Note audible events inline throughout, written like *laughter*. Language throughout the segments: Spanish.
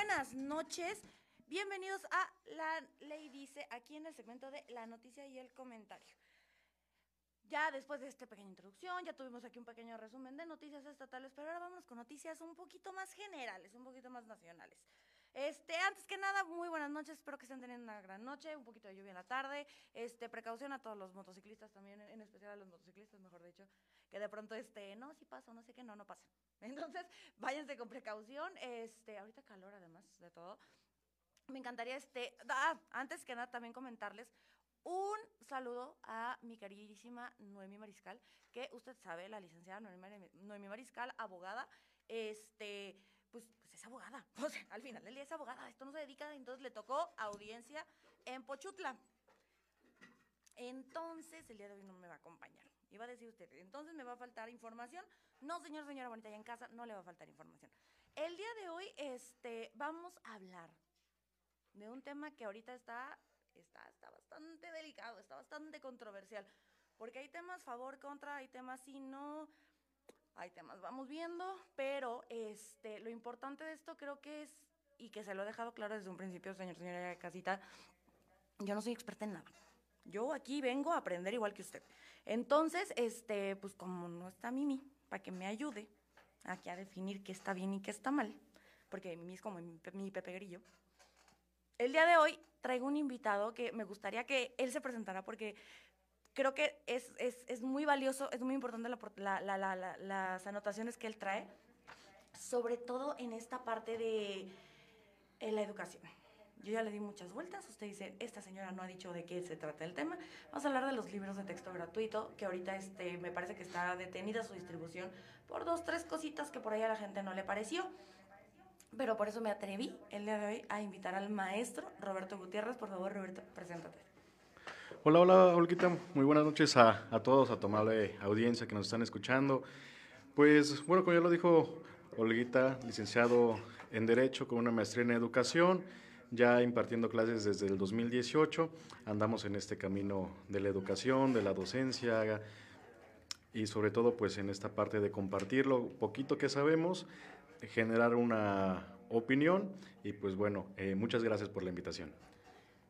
buenas noches. Bienvenidos a La Ley Dice, aquí en el segmento de la noticia y el comentario. Ya después de esta pequeña introducción, ya tuvimos aquí un pequeño resumen de noticias estatales, pero ahora vamos con noticias un poquito más generales, un poquito más nacionales. Este, antes que nada, muy buenas noches, espero que estén teniendo una gran noche, un poquito de lluvia en la tarde. Este, precaución a todos los motociclistas también, en especial a los motociclistas, mejor dicho, que de pronto este, no, si pasa, no sé qué, no, no pasa. *laughs* Entonces, váyanse con precaución. Este, ahorita calor además de todo. Me encantaría este, ah, antes que nada también comentarles un saludo a mi queridísima Noemi Mariscal, que usted sabe, la licenciada Noemi Mariscal, abogada, este, pues, pues es abogada. *laughs* O sea, al final del día es abogada, esto no se dedica, entonces le tocó audiencia en Pochutla. Entonces, el día de hoy no me va a acompañar. Iba a decir usted, entonces me va a faltar información. No, señor, señora bonita, ya en casa no le va a faltar información. El día de hoy, este, vamos a hablar de un tema que ahorita está, está, está bastante delicado, está bastante controversial. Porque hay temas favor, contra, hay temas sí, no hay temas, vamos viendo, pero este, lo importante de esto creo que es, y que se lo he dejado claro desde un principio, señor, señora Casita, yo no soy experta en nada. Yo aquí vengo a aprender igual que usted. Entonces, este, pues como no está Mimi, para que me ayude aquí a definir qué está bien y qué está mal, porque Mimi es como mi, mi Pepe Grillo. El día de hoy traigo un invitado que me gustaría que él se presentara porque creo que es, es, es muy valioso, es muy importante la, la, la, las anotaciones que él trae, sobre todo en esta parte de la educación. Yo ya le di muchas vueltas, usted dice, esta señora no ha dicho de qué se trata el tema. Vamos a hablar de los libros de texto gratuito, que ahorita este, me parece que está detenida su distribución por dos, tres cositas que por ahí a la gente no le pareció. Pero por eso me atreví el día de hoy a invitar al maestro Roberto Gutiérrez. Por favor, Roberto, preséntate. Hola, hola, Olguita. Muy buenas noches a, a todos, a tu amable audiencia que nos están escuchando. Pues, bueno, como ya lo dijo Olguita, licenciado en Derecho con una maestría en Educación, ya impartiendo clases desde el 2018. Andamos en este camino de la educación, de la docencia y sobre todo pues en esta parte de compartir lo poquito que sabemos, generar una opinión y pues bueno, eh, muchas gracias por la invitación.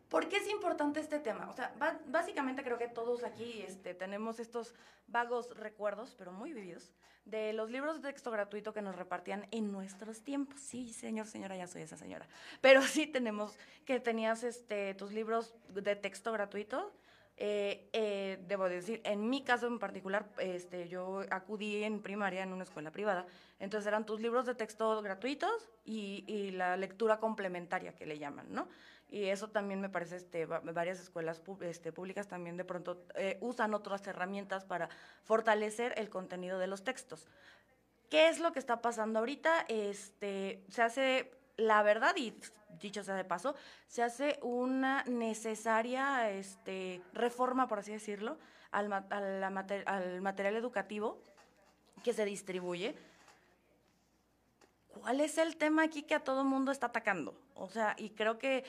¿Por qué importante este tema? O sea, básicamente creo que todos aquí este, tenemos estos vagos recuerdos, pero muy vividos, de los libros de texto gratuito que nos repartían en nuestros tiempos. Sí, señor, señora, ya soy esa señora. Pero sí tenemos que tenías este, tus libros de texto gratuito. Eh, eh, debo decir, en mi caso en particular, este, yo acudí en primaria en una escuela privada, entonces eran tus libros de texto gratuitos y, y la lectura complementaria que le llaman, ¿no? Y eso también me parece, este, varias escuelas este, públicas también de pronto eh, usan otras herramientas para fortalecer el contenido de los textos. ¿Qué es lo que está pasando ahorita? Este, se hace, la verdad, y dicho sea de paso, se hace una necesaria este, reforma, por así decirlo, al, al material educativo que se distribuye. ¿Cuál es el tema aquí que a todo mundo está atacando? O sea, y creo que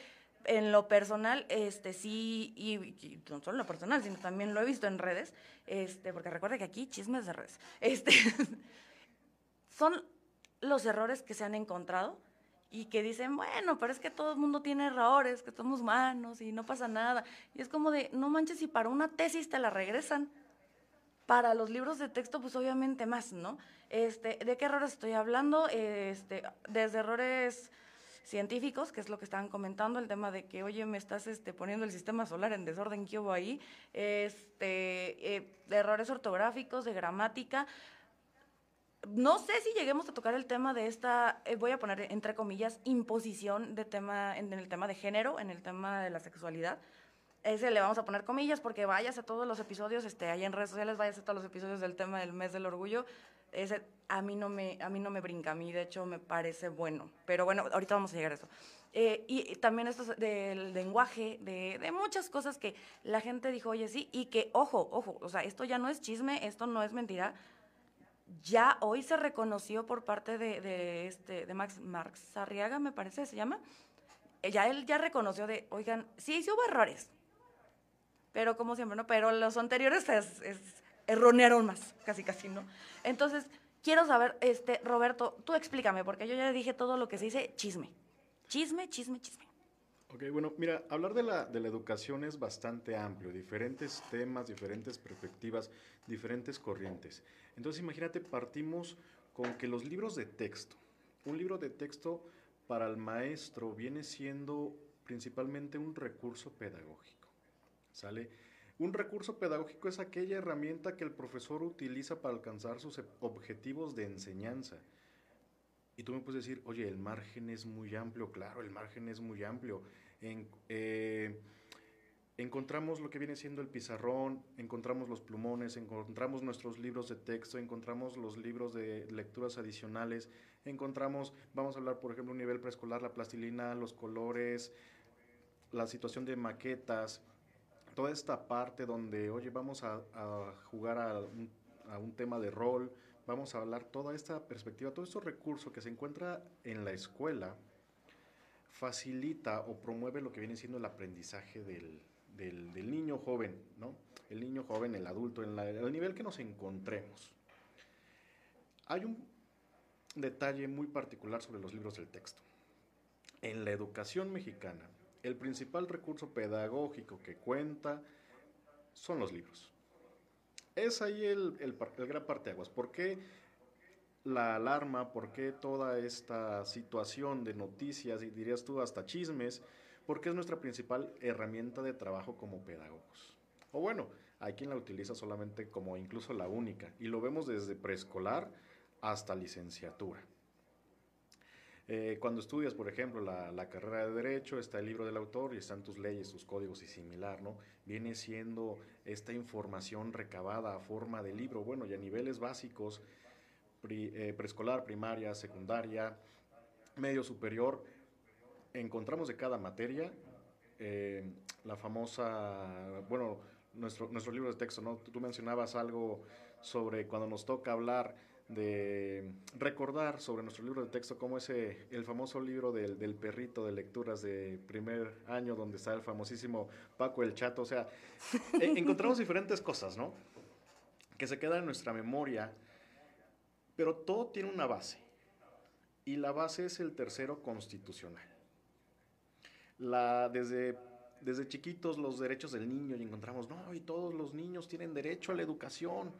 en lo personal, este sí, y, no solo en lo personal, sino también lo he visto en redes, este, porque recuerda que aquí chismes de redes, *laughs* este, son los errores que se han encontrado y que dicen, bueno, pero es que todo el mundo tiene errores, que somos humanos y no pasa nada. Y es como de, no manches, si para una tesis te la regresan, para los libros de texto, pues obviamente más, ¿no? Este, ¿De qué errores estoy hablando? Este, desde errores científicos, que es lo que estaban comentando, el tema de que, oye, me estás este, poniendo el sistema solar en desorden, ¿qué hubo ahí? Este, eh, errores ortográficos, de gramática. No sé si lleguemos a tocar el tema de esta, eh, voy a poner entre comillas, imposición de tema, en, el tema de género, en el tema de la sexualidad. Ese le vamos a poner comillas porque vayas a todos los episodios, este, ahí en redes sociales, vayas a todos los episodios del tema del mes del orgullo, ese a mí no me, a mí no me brinca, a mí de hecho me parece bueno. Pero bueno, ahorita vamos a llegar a eso. Eh, y también esto del lenguaje, de, de, muchas cosas que la gente dijo, oye, sí, y que, ojo, ojo, o sea, esto ya no es chisme, esto no es mentira. Ya hoy se reconoció por parte de, de este, de Max Marx Arriaga, me parece, se llama. Ya él ya reconoció de, oigan, sí, sí hubo errores, pero como siempre, ¿no? Pero los anteriores es, es erronearon más, casi casi, ¿no? Entonces, quiero saber, este, Roberto, tú explícame, porque yo ya dije todo lo que se dice chisme. Chisme, chisme, chisme. Ok, bueno, mira, hablar de la, de la educación es bastante amplio, diferentes temas, diferentes perspectivas, diferentes corrientes. Entonces imagínate, partimos con que los libros de texto, un libro de texto para el maestro viene siendo principalmente un recurso pedagógico. ¿Sale? Un recurso pedagógico es aquella herramienta que el profesor utiliza para alcanzar sus objetivos de enseñanza. Y tú me puedes decir, oye, el margen es muy amplio, claro, el margen es muy amplio. En, eh, encontramos lo que viene siendo el pizarrón, encontramos los plumones, encontramos nuestros libros de texto, encontramos los libros de lecturas adicionales, encontramos, vamos a hablar por ejemplo, un nivel preescolar, la plastilina, los colores, la situación de maquetas, toda esta parte donde, oye, vamos a, jugar a un, tema de rol, vamos a hablar toda esta perspectiva, todo estos recursos que se encuentra en la escuela, facilita o promueve lo que viene siendo el aprendizaje del, del, niño joven, ¿no? El niño joven, el adulto, en el nivel que nos encontremos. Hay un detalle muy particular sobre los libros del texto. En la educación mexicana, el principal recurso pedagógico que cuenta son los libros. Es ahí el, el, el gran parteaguas. ¿Por qué la alarma? ¿Por qué toda esta situación de noticias y dirías tú hasta chismes? porque es nuestra principal herramienta de trabajo como pedagogos. O bueno, hay quien la utiliza solamente como incluso la única, y lo vemos desde preescolar hasta licenciatura. Eh, cuando estudias, por ejemplo, la, carrera de Derecho, está el libro del autor y están tus leyes, tus códigos y similar, ¿no? Viene siendo esta información recabada a forma de libro, bueno, y a niveles básicos, eh, preescolar, primaria, secundaria, medio superior, encontramos de cada materia eh, la famosa, bueno, nuestro, nuestro libro de texto, ¿no? Tú mencionabas algo sobre cuando nos toca hablar de recordar sobre nuestro libro de texto, como ese, el famoso libro del, del, perrito de lecturas de primer año, donde está el famosísimo Paco el Chato. O sea, e, encontramos diferentes cosas, ¿no? Que se quedan en nuestra memoria, pero todo tiene una base. Y la base es el tercero constitucional la, desde, desde chiquitos los derechos del niño y encontramos, no, y todos los niños tienen derecho a la educación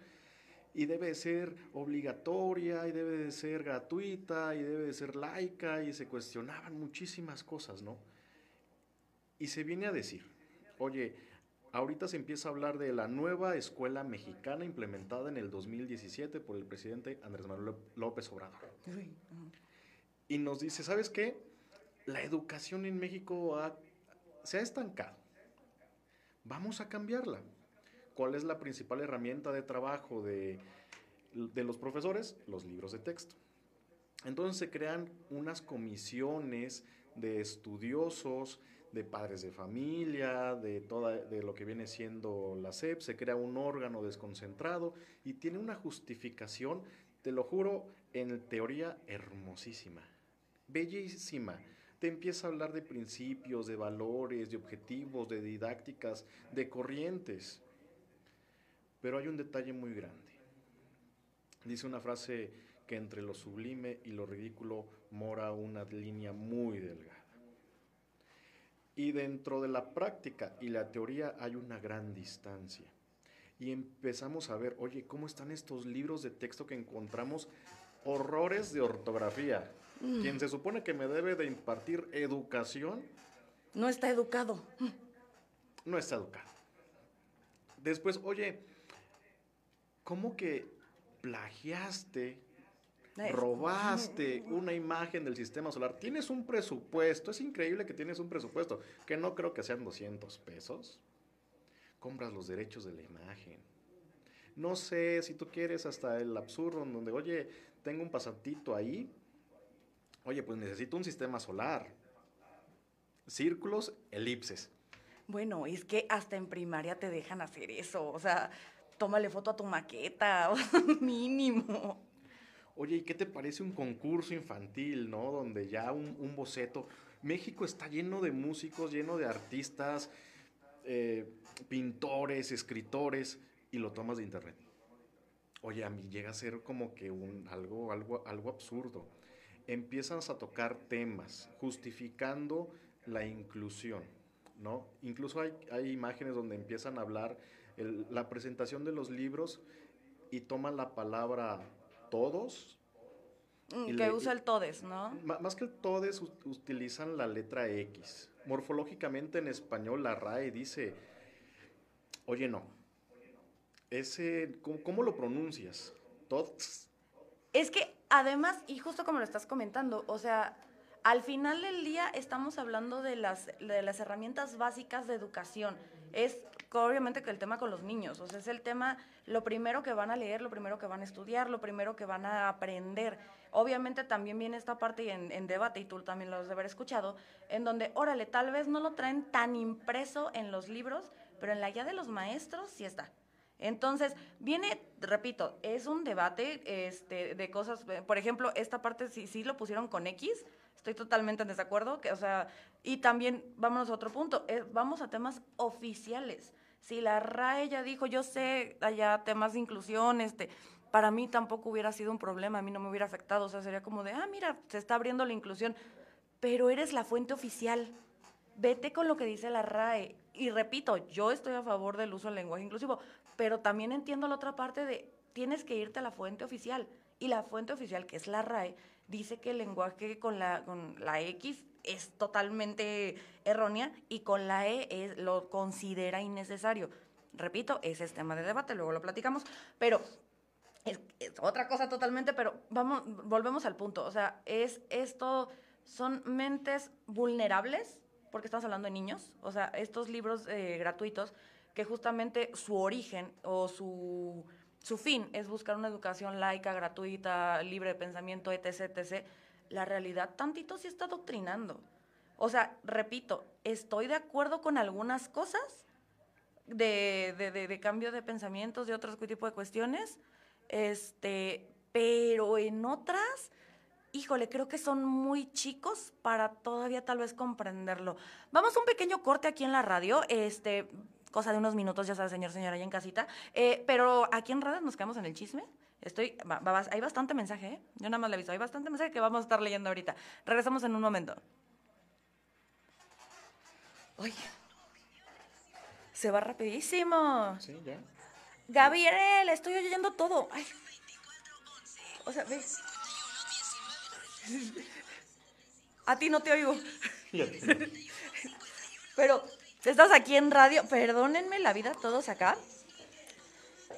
y debe ser obligatoria y debe de ser gratuita y debe de ser laica y se cuestionaban muchísimas cosas, ¿no? Y se viene a decir, oye, ahorita se empieza a hablar de la nueva escuela mexicana implementada en el 2017 por el presidente Andrés Manuel López Obrador. Y nos dice, ¿sabes qué? la educación en México se ha estancado. Vamos a cambiarla. ¿Cuál es la principal herramienta de trabajo de, los profesores? Los libros de texto. Entonces se crean unas comisiones de estudiosos, de padres de familia, de toda de lo que viene siendo la SEP, se crea un órgano desconcentrado y tiene una justificación, te lo juro, en teoría hermosísima, bellísima te empieza a hablar de principios, de valores, de objetivos, de didácticas, de corrientes. Pero hay un detalle muy grande. Dice una frase que entre lo sublime y lo ridículo mora una línea muy delgada. Y dentro de la práctica y la teoría hay una gran distancia. Y empezamos a ver, oye, ¿cómo están estos libros de texto que encontramos? Horrores de ortografía, Mm. Quien se supone que me debe de impartir educación. No está educado. No está educado. Después, oye, ¿cómo que plagiaste, robaste una imagen del sistema solar? Tienes un presupuesto, es increíble que tienes un presupuesto, que no creo que sean 200 pesos. Compras los derechos de la imagen. No sé si tú quieres hasta el absurdo en donde, oye, tengo un pasantito ahí, Oye, pues necesito un sistema solar. Círculos, elipses. Bueno, es que hasta en primaria te dejan hacer eso. O sea, tómale foto a tu maqueta, *laughs* mínimo. Oye, ¿y qué te parece un concurso infantil, no? Donde ya un, boceto. México está lleno de músicos, lleno de artistas, eh, pintores, escritores, y lo tomas de internet. Oye, a mí llega a ser como que un, algo, algo, algo absurdo. empiezas a tocar temas justificando la inclusión, ¿no? Incluso hay, hay imágenes donde empiezan a hablar la presentación de los libros y toman la palabra todos. Mm, que usa el todes, ¿no? Más que el todes, utilizan la letra X. Morfológicamente en español la RAE dice, oye no, ese, ¿cómo, lo pronuncias? Todos. Es que además, y justo como lo estás comentando, o sea, al final del día estamos hablando de las, de las herramientas básicas de educación. Es obviamente que el tema con los niños, o sea, es el tema, lo primero que van a leer, lo primero que van a estudiar, lo primero que van a aprender. Obviamente también viene esta parte en, debate, y tú también lo has de haber escuchado, en donde, órale, tal vez no lo traen tan impreso en los libros, pero en la guía de los maestros sí está. Entonces, viene, repito, es un debate este, de cosas, por ejemplo, esta parte sí, lo pusieron con X, estoy totalmente en desacuerdo, que, o sea, y también, vámonos a otro punto, vamos a temas oficiales. Si la RAE ya dijo, yo sé allá temas de inclusión, este, para mí tampoco hubiera sido un problema, a mí no me hubiera afectado, o sea, sería como de, ah, mira, se está abriendo la inclusión, pero eres la fuente oficial, vete con lo que dice la RAE. Y repito, yo estoy a favor del uso del lenguaje inclusivo, pero también entiendo la otra parte de tienes que irte a la fuente oficial. Y la fuente oficial, que es la RAE, dice que el lenguaje con la, con la X es totalmente errónea y con la E lo considera innecesario. Repito, ese es tema de debate, luego lo platicamos, pero es, otra cosa totalmente, pero vamos, volvemos al punto. O sea, es esto, son mentes vulnerables, porque estamos hablando de niños, o sea, estos libros eh, gratuitos que justamente su origen o su su fin es buscar una educación laica, gratuita, libre de pensamiento, etc., etc., la realidad tantito sí está doctrinando. O sea, repito, estoy de acuerdo con algunas cosas de, de, cambio de pensamientos, de otro tipo de cuestiones, este, pero en otras, híjole, creo que son muy chicos para todavía tal vez comprenderlo. Vamos a un pequeño corte aquí en la radio, este, cosa de unos minutos, ya sabes, señor, señora, ahí en casita. Eh, pero aquí en redes nos quedamos en el chisme. Estoy, hay bastante mensaje, ¿eh? Yo nada más le aviso, hay bastante mensaje que vamos a estar leyendo ahorita. Regresamos en un momento. Oye, se va rapidísimo. Sí, ya. Gabriel, estoy oyendo todo. Ay. O sea. A ti no te oigo. Pero Estás aquí en radio. Perdónenme la vida todos acá.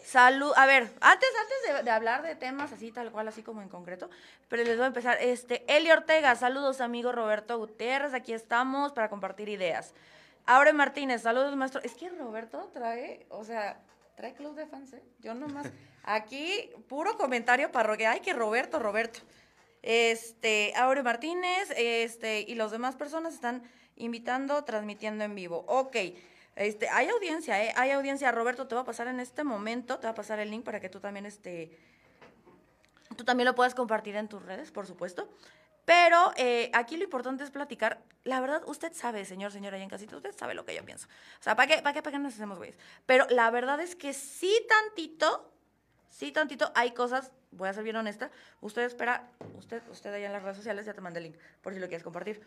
Salud. A ver, antes, antes de, hablar de temas así, tal cual, así como en concreto, pero les voy a empezar. Este, Eli Ortega, saludos, amigo Roberto Gutiérrez. Aquí estamos para compartir ideas. Aure Martínez, saludos, maestro. Es que Roberto trae, o sea, trae club de fans, ¿eh? Yo nomás. Aquí, puro comentario parroquial. Ay, que Roberto, Roberto. Este, Aure Martínez, este, y las demás personas están invitando, transmitiendo en vivo. Ok. Este, hay audiencia, ¿eh? Hay audiencia. Roberto, te va a pasar en este momento, te va a pasar el link para que tú también, este, tú también lo puedas compartir en tus redes, por supuesto. Pero eh, aquí lo importante es platicar. La verdad, usted sabe, señor, señora, y en casita, usted sabe lo que yo pienso. O sea, ¿para qué, para qué, para qué nos hacemos güeyes? Pero la verdad es que sí tantito, sí tantito, hay cosas, voy a ser bien honesta, usted espera, usted, usted allá en las redes sociales, ya te mandé el link, por si lo quieres compartir.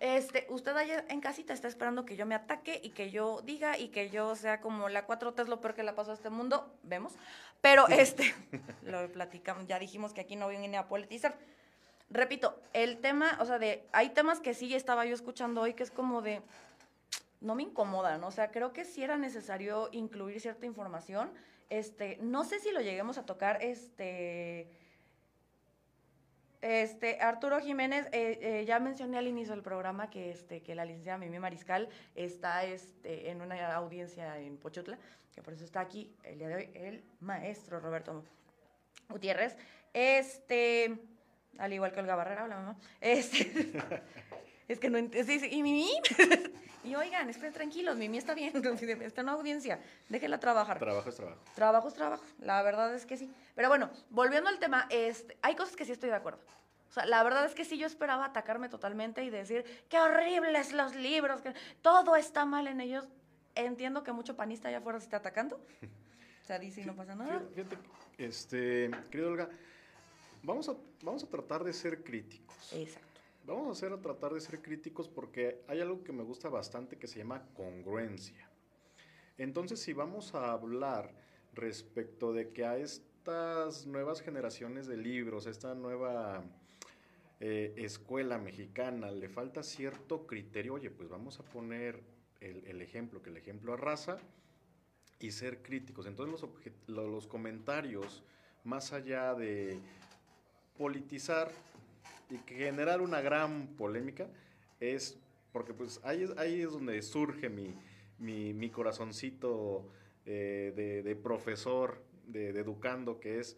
Este, usted allá en casita está esperando que yo me ataque y que yo diga y que yo sea como la 4T es lo peor que le pasó a este mundo, vemos. Pero este, *laughs* lo platicamos, ya dijimos que aquí no viene a politizar. Repito, el tema, o sea, de, hay temas que sí estaba yo escuchando hoy que es como de, no me incomodan, o sea, creo que sí era necesario incluir cierta información. Este, no sé si lo lleguemos a tocar, este, este, Arturo Jiménez, eh, eh, ya mencioné al inicio del programa que, este, que la licenciada Mimi Mariscal está este, en una audiencia en Pochutla, que por eso está aquí el día de hoy el maestro Roberto Gutiérrez. Este, al igual que Olga Barrera, hola mamá. Este, *laughs* es que no sí, y Mimi. *laughs* y oigan, estén tranquilos, Mimi está bien, *laughs* está en una audiencia, déjela trabajar. Trabajo es trabajo. Trabajo es trabajo, la verdad es que sí. Pero bueno, volviendo al tema, este, hay cosas que sí estoy de acuerdo. O sea, la verdad es que sí yo esperaba atacarme totalmente y decir, qué horribles los libros, que todo está mal en ellos. Entiendo que mucho panista allá afuera se está atacando. O sea, dice y no pasa nada. Fíjate, este, querido Olga, vamos a, vamos a tratar de ser críticos. Exacto. Vamos a hacer a tratar de ser críticos porque hay algo que me gusta bastante que se llama congruencia. Entonces, si vamos a hablar respecto de que a estas nuevas generaciones de libros, esta nueva eh, escuela mexicana, le falta cierto criterio, oye, pues vamos a poner el, ejemplo, que el ejemplo arrasa y ser críticos. Entonces los comentarios, más allá de politizar y generar una gran polémica, es porque pues ahí es, ahí es donde surge mi, mi, mi corazoncito eh, de, profesor, de, de, educando, que es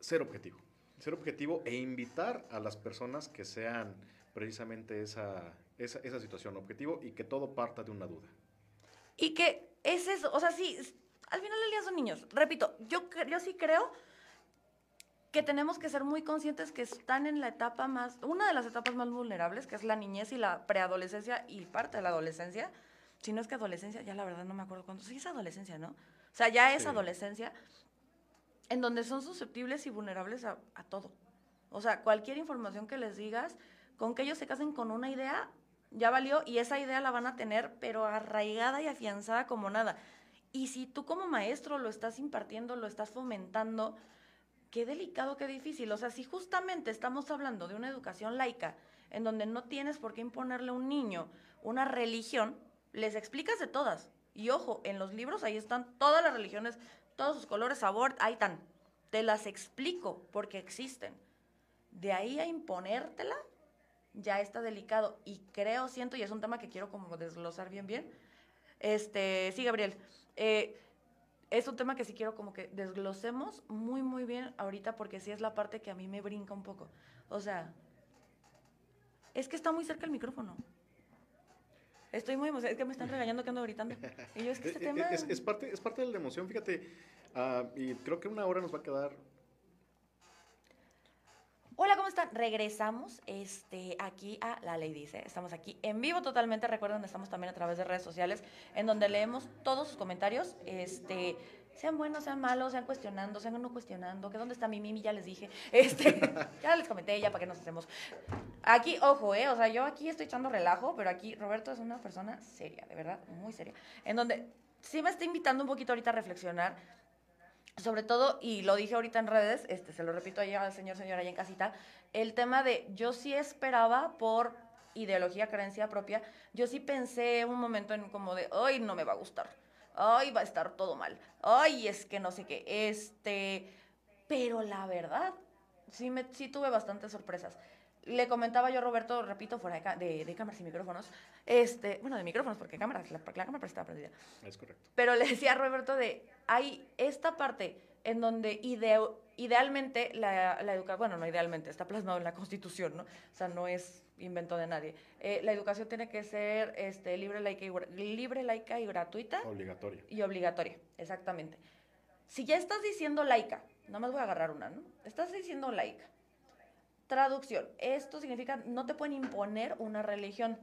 ser objetivo. Ser objetivo e invitar a las personas que sean precisamente esa, esa, esa situación objetivo y que todo parta de una duda. Y que es eso, o sea, sí, al final del día son niños. Repito, yo, yo sí creo que tenemos que ser muy conscientes que están en la etapa más, una de las etapas más vulnerables, que es la niñez y la preadolescencia y parte de la adolescencia. Si no es que adolescencia, ya la verdad no me acuerdo cuánto. Sí es adolescencia, ¿no? O sea, ya es sí. adolescencia, en donde son susceptibles y vulnerables a, a todo. O sea, cualquier información que les digas, con que ellos se casen con una idea, ya valió y esa idea la van a tener, pero arraigada y afianzada como nada. Y si tú como maestro lo estás impartiendo, lo estás fomentando, qué delicado, qué difícil. O sea, si justamente estamos hablando de una educación laica, en donde no tienes por qué imponerle a un niño una religión, les explicas de todas. Y ojo, en los libros ahí están todas las religiones, todos sus colores, sabor, ahí están. Te las explico porque existen. De ahí a imponértela, ya está delicado y creo, siento, y es un tema que quiero como desglosar bien, bien. Este, sí, Gabriel, eh, es un tema que sí quiero como que desglosemos muy, muy bien ahorita porque sí es la parte que a mí me brinca un poco. O sea, es que está muy cerca el micrófono. Estoy muy emocionada, es que me están regañando que ando gritando. Y yo es que este *laughs* tema... Es, es, parte, es parte de la emoción, fíjate, uh, y creo que una hora nos va a quedar Hola, ¿cómo están? Regresamos este, aquí a La Ley Dice. Estamos aquí en vivo totalmente. Recuerden, estamos también a través de redes sociales en donde leemos todos sus comentarios. Este, sean buenos, sean malos, sean cuestionando, sean no cuestionando. Que dónde está mi Mimi, ya les dije. Este, *laughs* ya les comenté, ya para qué nos hacemos. Aquí, ojo, eh, o sea, yo aquí estoy echando relajo, pero aquí Roberto es una persona seria, de verdad, muy seria. En donde sí me está invitando un poquito ahorita a reflexionar sobre todo, y lo dije ahorita en redes, este, se lo repito allá al señor, señora, allá en casita, el tema de yo sí esperaba por ideología, creencia propia, yo sí pensé un momento en como de, ay, no me va a gustar, ay, va a estar todo mal, ay, es que no sé qué, este, pero la verdad, sí, me, sí tuve bastantes sorpresas. Le comentaba yo a Roberto, repito, fuera de, de, de cámaras y micrófonos, este, bueno, de micrófonos, porque cámaras, la, la cámara estaba prendida. Es correcto. Pero le decía a Roberto de, hay esta parte en donde ide idealmente la, la educación, bueno, no idealmente, está plasmado en la Constitución, ¿no? O sea, no es invento de nadie. Eh, la educación tiene que ser este, libre, laica y, libre, laica y gratuita. Obligatoria. Y obligatoria, exactamente. Si ya estás diciendo laica, nada más voy a agarrar una, ¿no? Estás diciendo laica. Traducción. Esto significa no te pueden imponer una religión.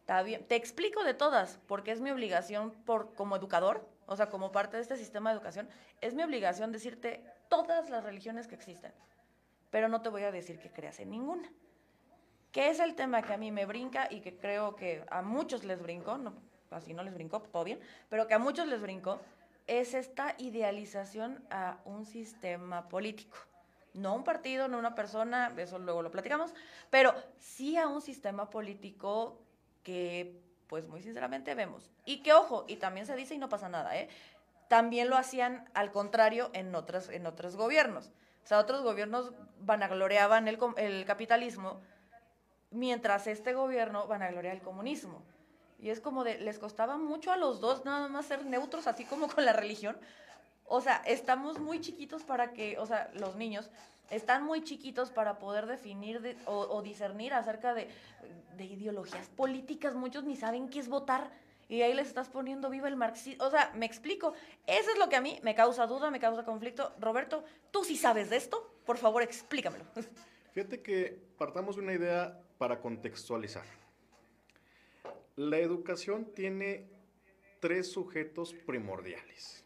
Está bien. Te explico de todas, porque es mi obligación por, como educador, o sea, como parte de este sistema de educación, es mi obligación decirte todas las religiones que existen. Pero no te voy a decir que creas en ninguna. ¿Qué es el tema que a mí me brinca y que creo que a muchos les brincó? No, así no les brincó, todo bien, pero que a muchos les brincó, es esta idealización a un sistema político no un partido, no una persona, eso luego lo platicamos, pero sí a un sistema político que, pues muy sinceramente vemos. Y que, ojo, y también se dice y no pasa nada, ¿eh? También lo hacían al contrario en, otras, en otros gobiernos. O sea, otros gobiernos vanagloreaban el, el capitalismo, mientras este gobierno vanaglorea el comunismo. Y es como de, les costaba mucho a los dos nada más ser neutros, así como con la religión, o sea, estamos muy chiquitos para que, o sea, los niños están muy chiquitos para poder definir de, o, o, discernir acerca de, de, ideologías políticas. Muchos ni saben qué es votar. Y ahí les estás poniendo viva el marxismo. O sea, me explico. Eso es lo que a mí me causa duda, me causa conflicto. Roberto, ¿tú sí sabes de esto? Por favor, explícamelo. *laughs* Fíjate que partamos de una idea para contextualizar. La educación tiene tres sujetos primordiales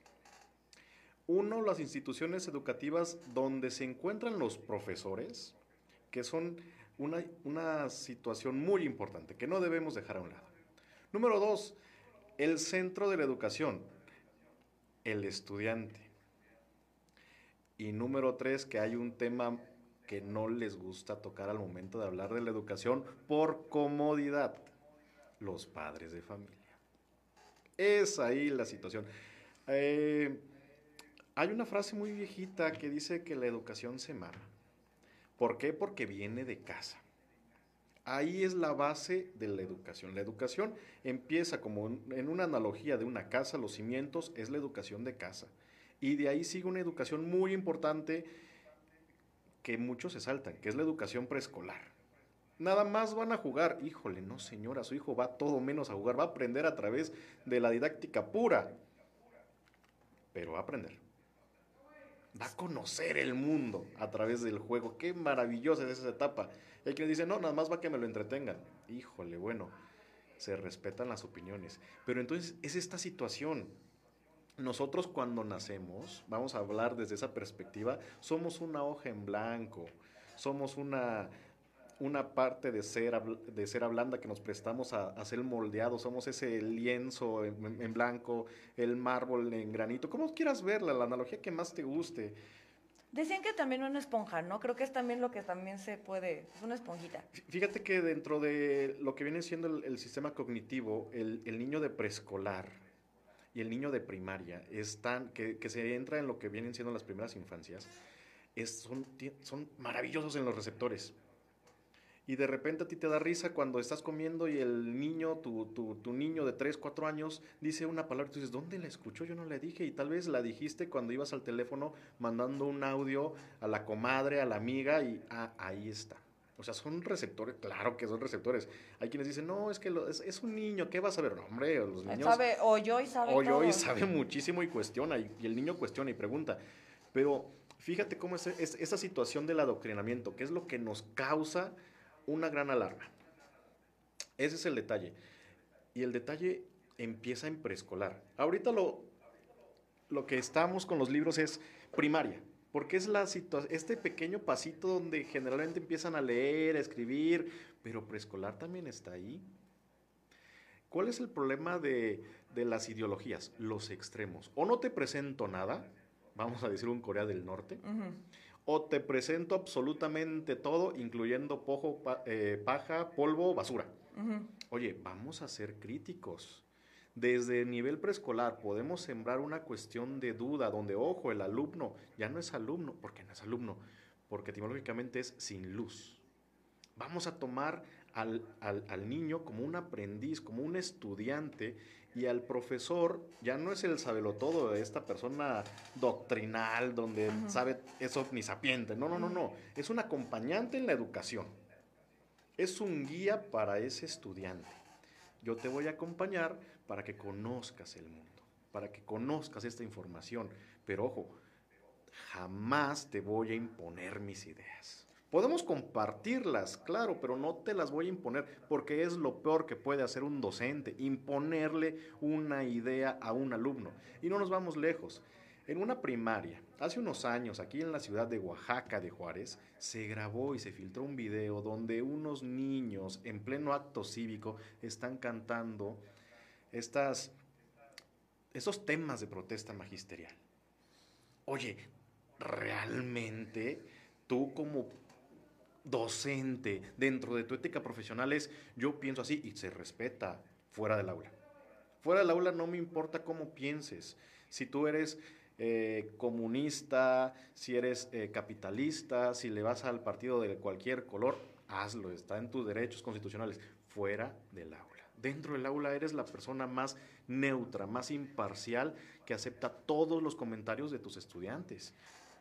Uno, las instituciones educativas donde se encuentran los profesores, que son una, una situación muy importante que no debemos dejar a un lado. Número dos, el centro de la educación, el estudiante. Y número tres, que hay un tema que no les gusta tocar al momento de hablar de la educación por comodidad, los padres de familia. Es ahí la situación. Eh, hay una frase muy viejita que dice que la educación se mama. ¿Por qué? Porque viene de casa. Ahí es la base de la educación. La educación empieza como en una analogía de una casa, los cimientos es la educación de casa. Y de ahí sigue una educación muy importante que muchos se saltan, que es la educación preescolar. Nada más van a jugar. Híjole, no señora, su hijo va todo menos a jugar, va a aprender a través de la didáctica pura. Pero va a aprender va a conocer el mundo a través del juego. Qué maravillosa es esa etapa. Hay quien dice, no, nada más va que me lo entretengan. Híjole, bueno, se respetan las opiniones. Pero entonces es esta situación. Nosotros cuando nacemos, vamos a hablar desde esa perspectiva, somos una hoja en blanco, somos una, una parte de cera, de cera blanda que nos prestamos a, a ser moldeados, somos ese lienzo en, blanco, el mármol en granito, como quieras verla, la analogía que más te guste. Decían que también una esponja, ¿no? Creo que es también lo que también se puede, es una esponjita. Fíjate que dentro de lo que viene siendo el, sistema cognitivo, el, el, niño de preescolar y el niño de primaria están, que, que, se entra en lo que vienen siendo las primeras infancias, es, son, son maravillosos en los receptores y de repente a ti te da risa cuando estás comiendo y el niño, tu, tu, tu, niño de 3, 4 años, dice una palabra y tú dices, ¿dónde la escuchó? Yo no la dije y tal vez la dijiste cuando ibas al teléfono mandando un audio a la comadre, a la amiga y ah, ahí está. O sea, son receptores, claro que son receptores. Hay quienes dicen, no, es que es, un niño, ¿qué vas a ver? No, hombre, los niños... Sabe, yo y sabe yo y sabe muchísimo y cuestiona, y, el niño cuestiona y pregunta. Pero fíjate cómo es, es esa situación del adoctrinamiento, qué es lo que nos causa una gran alarma. Ese es el detalle. Y el detalle empieza en preescolar. Ahorita lo, lo que estamos con los libros es primaria, porque es la este pequeño pasito donde generalmente empiezan a leer, a escribir, pero preescolar también está ahí. ¿Cuál es el problema de, las ideologías? Los extremos. O no te presento nada, vamos a decir un Corea del Norte, o te presento absolutamente todo, incluyendo pojo, eh, paja, polvo, basura. Oye, vamos a ser críticos. Desde el nivel preescolar podemos sembrar una cuestión de duda, donde, ojo, el alumno ya no es alumno, porque no es alumno, porque etimológicamente es sin luz. Vamos a tomar al, al niño como un aprendiz, como un estudiante y al profesor ya no es el todo de esta persona doctrinal donde sabe eso ni sapiente. No, no, no, no. Es un acompañante en la educación. Es un guía para ese estudiante. Yo te voy a acompañar para que conozcas el mundo, para que conozcas esta información. Pero ojo, jamás te voy a imponer mis ideas. Podemos compartirlas, claro, pero no te las voy a imponer porque es lo peor que puede hacer un docente, imponerle una idea a un alumno. Y no nos vamos lejos. En una primaria, hace unos años, aquí en la ciudad de Oaxaca de Juárez, se grabó y se filtró un video donde unos niños en pleno acto cívico están cantando estas, esos temas de protesta magisterial. Oye, realmente tú como docente, dentro de tu ética profesional es, yo pienso así y se respeta fuera del aula. Fuera del aula no me importa cómo pienses. Si tú eres eh, comunista, si eres eh, capitalista, si le vas al partido de cualquier color, hazlo, está en tus derechos constitucionales. Fuera del aula. Dentro del aula eres la persona más neutra, más imparcial, que acepta todos los comentarios de tus estudiantes.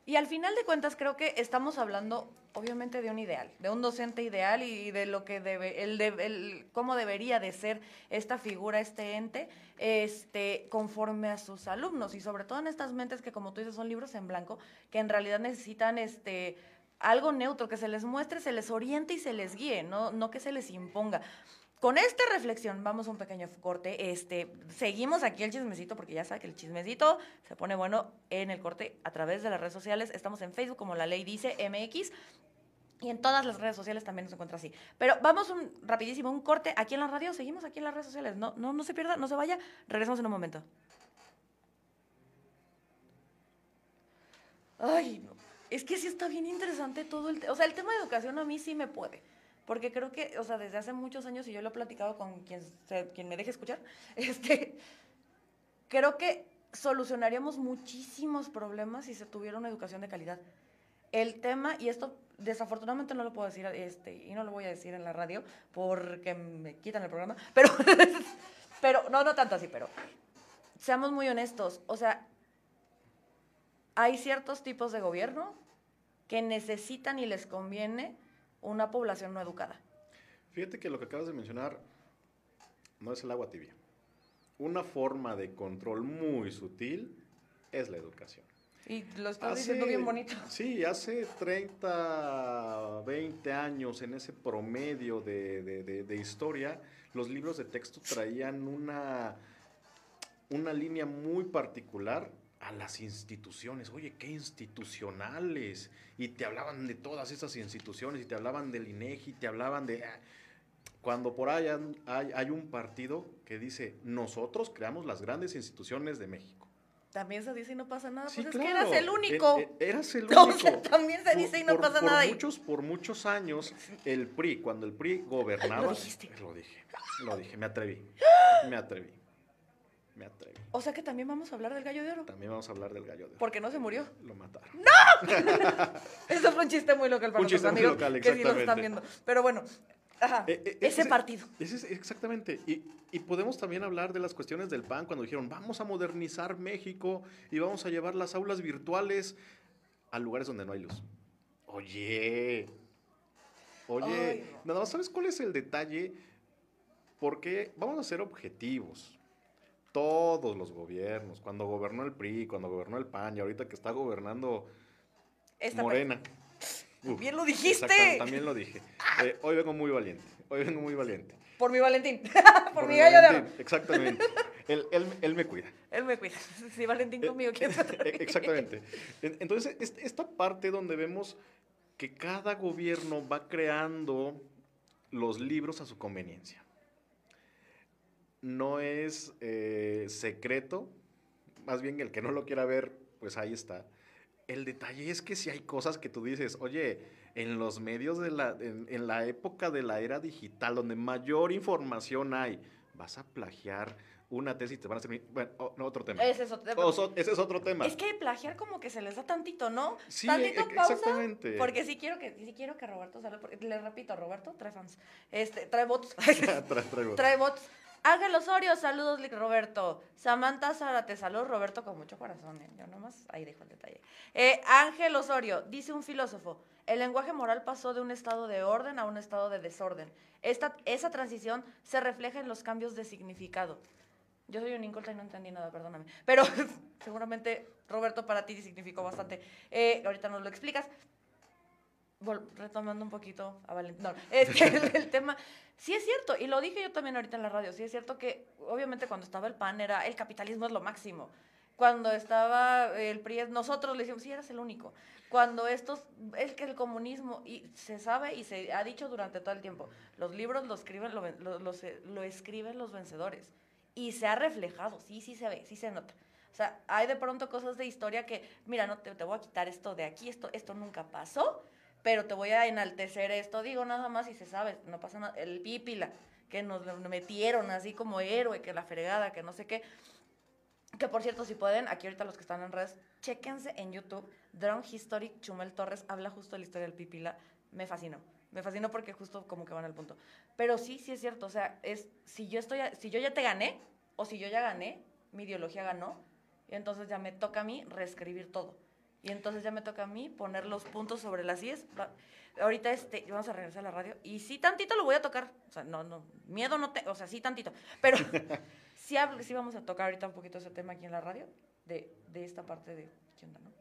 Y al final de cuentas creo que estamos hablando obviamente de un ideal, de un docente ideal y de lo que debe, el, cómo debería de ser esta figura, este ente, este, conforme a sus alumnos y sobre todo en estas mentes que como tú dices son libros en blanco, que en realidad necesitan este algo neutro, que se les muestre, se les oriente y se les guíe, no, no que se les imponga. Con esta reflexión, vamos a un pequeño corte. Este, seguimos aquí el chismecito, porque ya sabe que el chismecito se pone bueno en el corte a través de las redes sociales. Estamos en Facebook, como la ley dice, MX. Y en todas las redes sociales también nos encuentra así. Pero vamos un rapidísimo, un corte aquí en la radio. Seguimos aquí en las redes sociales. No, no, no se pierda, no se vaya. Regresamos en un momento. Ay, no. Es que sí está bien interesante todo el... O sea, el tema de educación a mí sí me puede. Porque creo que, o sea, desde hace muchos años, y yo lo he platicado con quien, quien me deje escuchar, *laughs* este, creo que solucionaríamos muchísimos problemas si se tuviera una educación de calidad. El tema, y esto desafortunadamente no lo puedo decir, este, y no lo voy a decir en la radio porque me quitan el programa, *laughs* pero, pero no, no tanto así, pero seamos muy honestos, o sea, hay ciertos tipos de gobierno que necesitan y les conviene una población no educada. Fíjate que lo que acabas de mencionar no es el agua tibia. Una forma de control muy sutil es la educación. Y lo estás diciendo bien bonito. *laughs* Sí, hace 30, 20 años, en ese promedio de, de, de, historia, los libros de texto traían una, una línea muy particular a las instituciones. Oye, qué institucionales. Y te hablaban de todas esas instituciones, y te hablaban del INEGI, te hablaban de... Ah, cuando por ahí hay, hay, un partido que dice, nosotros creamos las grandes instituciones de México. También se dice y no pasa nada, pues es que eras el único. eras el único. también se dice y no pasa nada. Muchos, por muchos años, el PRI, cuando el PRI gobernaba... Lo dijiste. Lo dije, lo dije, me atreví, me atreví me atrevo. O sea que también vamos a hablar del gallo de oro. También vamos a hablar del gallo de oro. Porque no se murió. Lo mataron. ¡No! *laughs* Eso fue un chiste muy local para nuestros amigos local, que sí están viendo. Pero bueno, ajá, eh, eh, ese, partido. Ese, exactamente. Y, y, podemos también hablar de las cuestiones del PAN cuando dijeron, vamos a modernizar México y vamos a llevar las aulas virtuales a lugares donde no hay luz. Oye, oye, nada más, ¿sabes cuál es el detalle? Porque vamos a ser objetivos todos los gobiernos, cuando gobernó el PRI, cuando gobernó el PAN y ahorita que está gobernando Morena. Bien lo dijiste. También lo dije. *laughs* Eh, hoy vengo muy valiente. Hoy vengo muy valiente. Por mi Valentín. *laughs* Por, mi gallo de oro. Exactamente. Él, él, él, me cuida. Él me cuida. *laughs* Si Valentín conmigo, ¿quién se Exactamente. Entonces, esta parte donde vemos que cada gobierno va creando los libros a su conveniencia no es eh, secreto, más bien el que no lo quiera ver, pues ahí está. El detalle es que si hay cosas que tú dices, oye, en los medios de la, en, la época de la era digital, donde mayor información hay, vas a plagiar una tesis te van a hacer... Bueno, otro tema. Ese es otro, tema. ese es otro tema. Es que plagiar como que se les da tantito, ¿no? Sí, tantito e, exactamente. Porque sí quiero que, sí quiero que Roberto salga, porque le repito, Roberto trae fans, este, trae bots. *laughs* *laughs* trae, trae bots. Trae bots. Ángel Osorio, saludos Roberto. Samantha Zárate, saludos Roberto con mucho corazón. ¿eh? Yo nomás ahí dejo el detalle. Eh, Ángel Osorio, dice un filósofo, el lenguaje moral pasó de un estado de orden a un estado de desorden. Esta, esa transición se refleja en los cambios de significado. Yo soy un inculta y no entendí nada, perdóname. Pero *laughs* seguramente Roberto para ti significó bastante. Eh, ahorita nos lo explicas retomando un poquito a Valentín, no, *laughs* es que el, tema, sí es cierto, y lo dije yo también ahorita en la radio, sí es cierto que obviamente cuando estaba el PAN era, el capitalismo es lo máximo, cuando estaba el PRI, nosotros le decíamos, sí, eras el único, cuando estos, es que el comunismo, y se sabe y se ha dicho durante todo el tiempo, los libros lo escriben, lo, lo, escriben los vencedores, y se ha reflejado, sí, sí se ve, sí se nota. O sea, hay de pronto cosas de historia que, mira, no te, te voy a quitar esto de aquí, esto, esto nunca pasó, pero te voy a enaltecer esto, digo nada más y se sabe, no pasa nada, el pípila, que nos metieron así como héroe, que la fregada, que no sé qué. Que por cierto, si pueden, aquí ahorita los que están en redes, chéquense en YouTube, Drone History, Chumel Torres habla justo de la historia del pípila, me fascinó. Me fascinó porque justo como que van al punto. Pero sí, sí es cierto, o sea, es si yo estoy si yo ya te gané o si yo ya gané, mi ideología ganó, y entonces ya me toca a mí reescribir todo. Y entonces ya me toca a mí poner los puntos sobre las IES. Ahorita este, vamos a regresar a la radio. Y sí, tantito lo voy a tocar. O sea, no, no, miedo no tengo, o sea, sí, tantito. Pero *laughs* sí, sí vamos a tocar ahorita un poquito ese tema aquí en la radio, de, de esta parte de, ¿qué onda, no?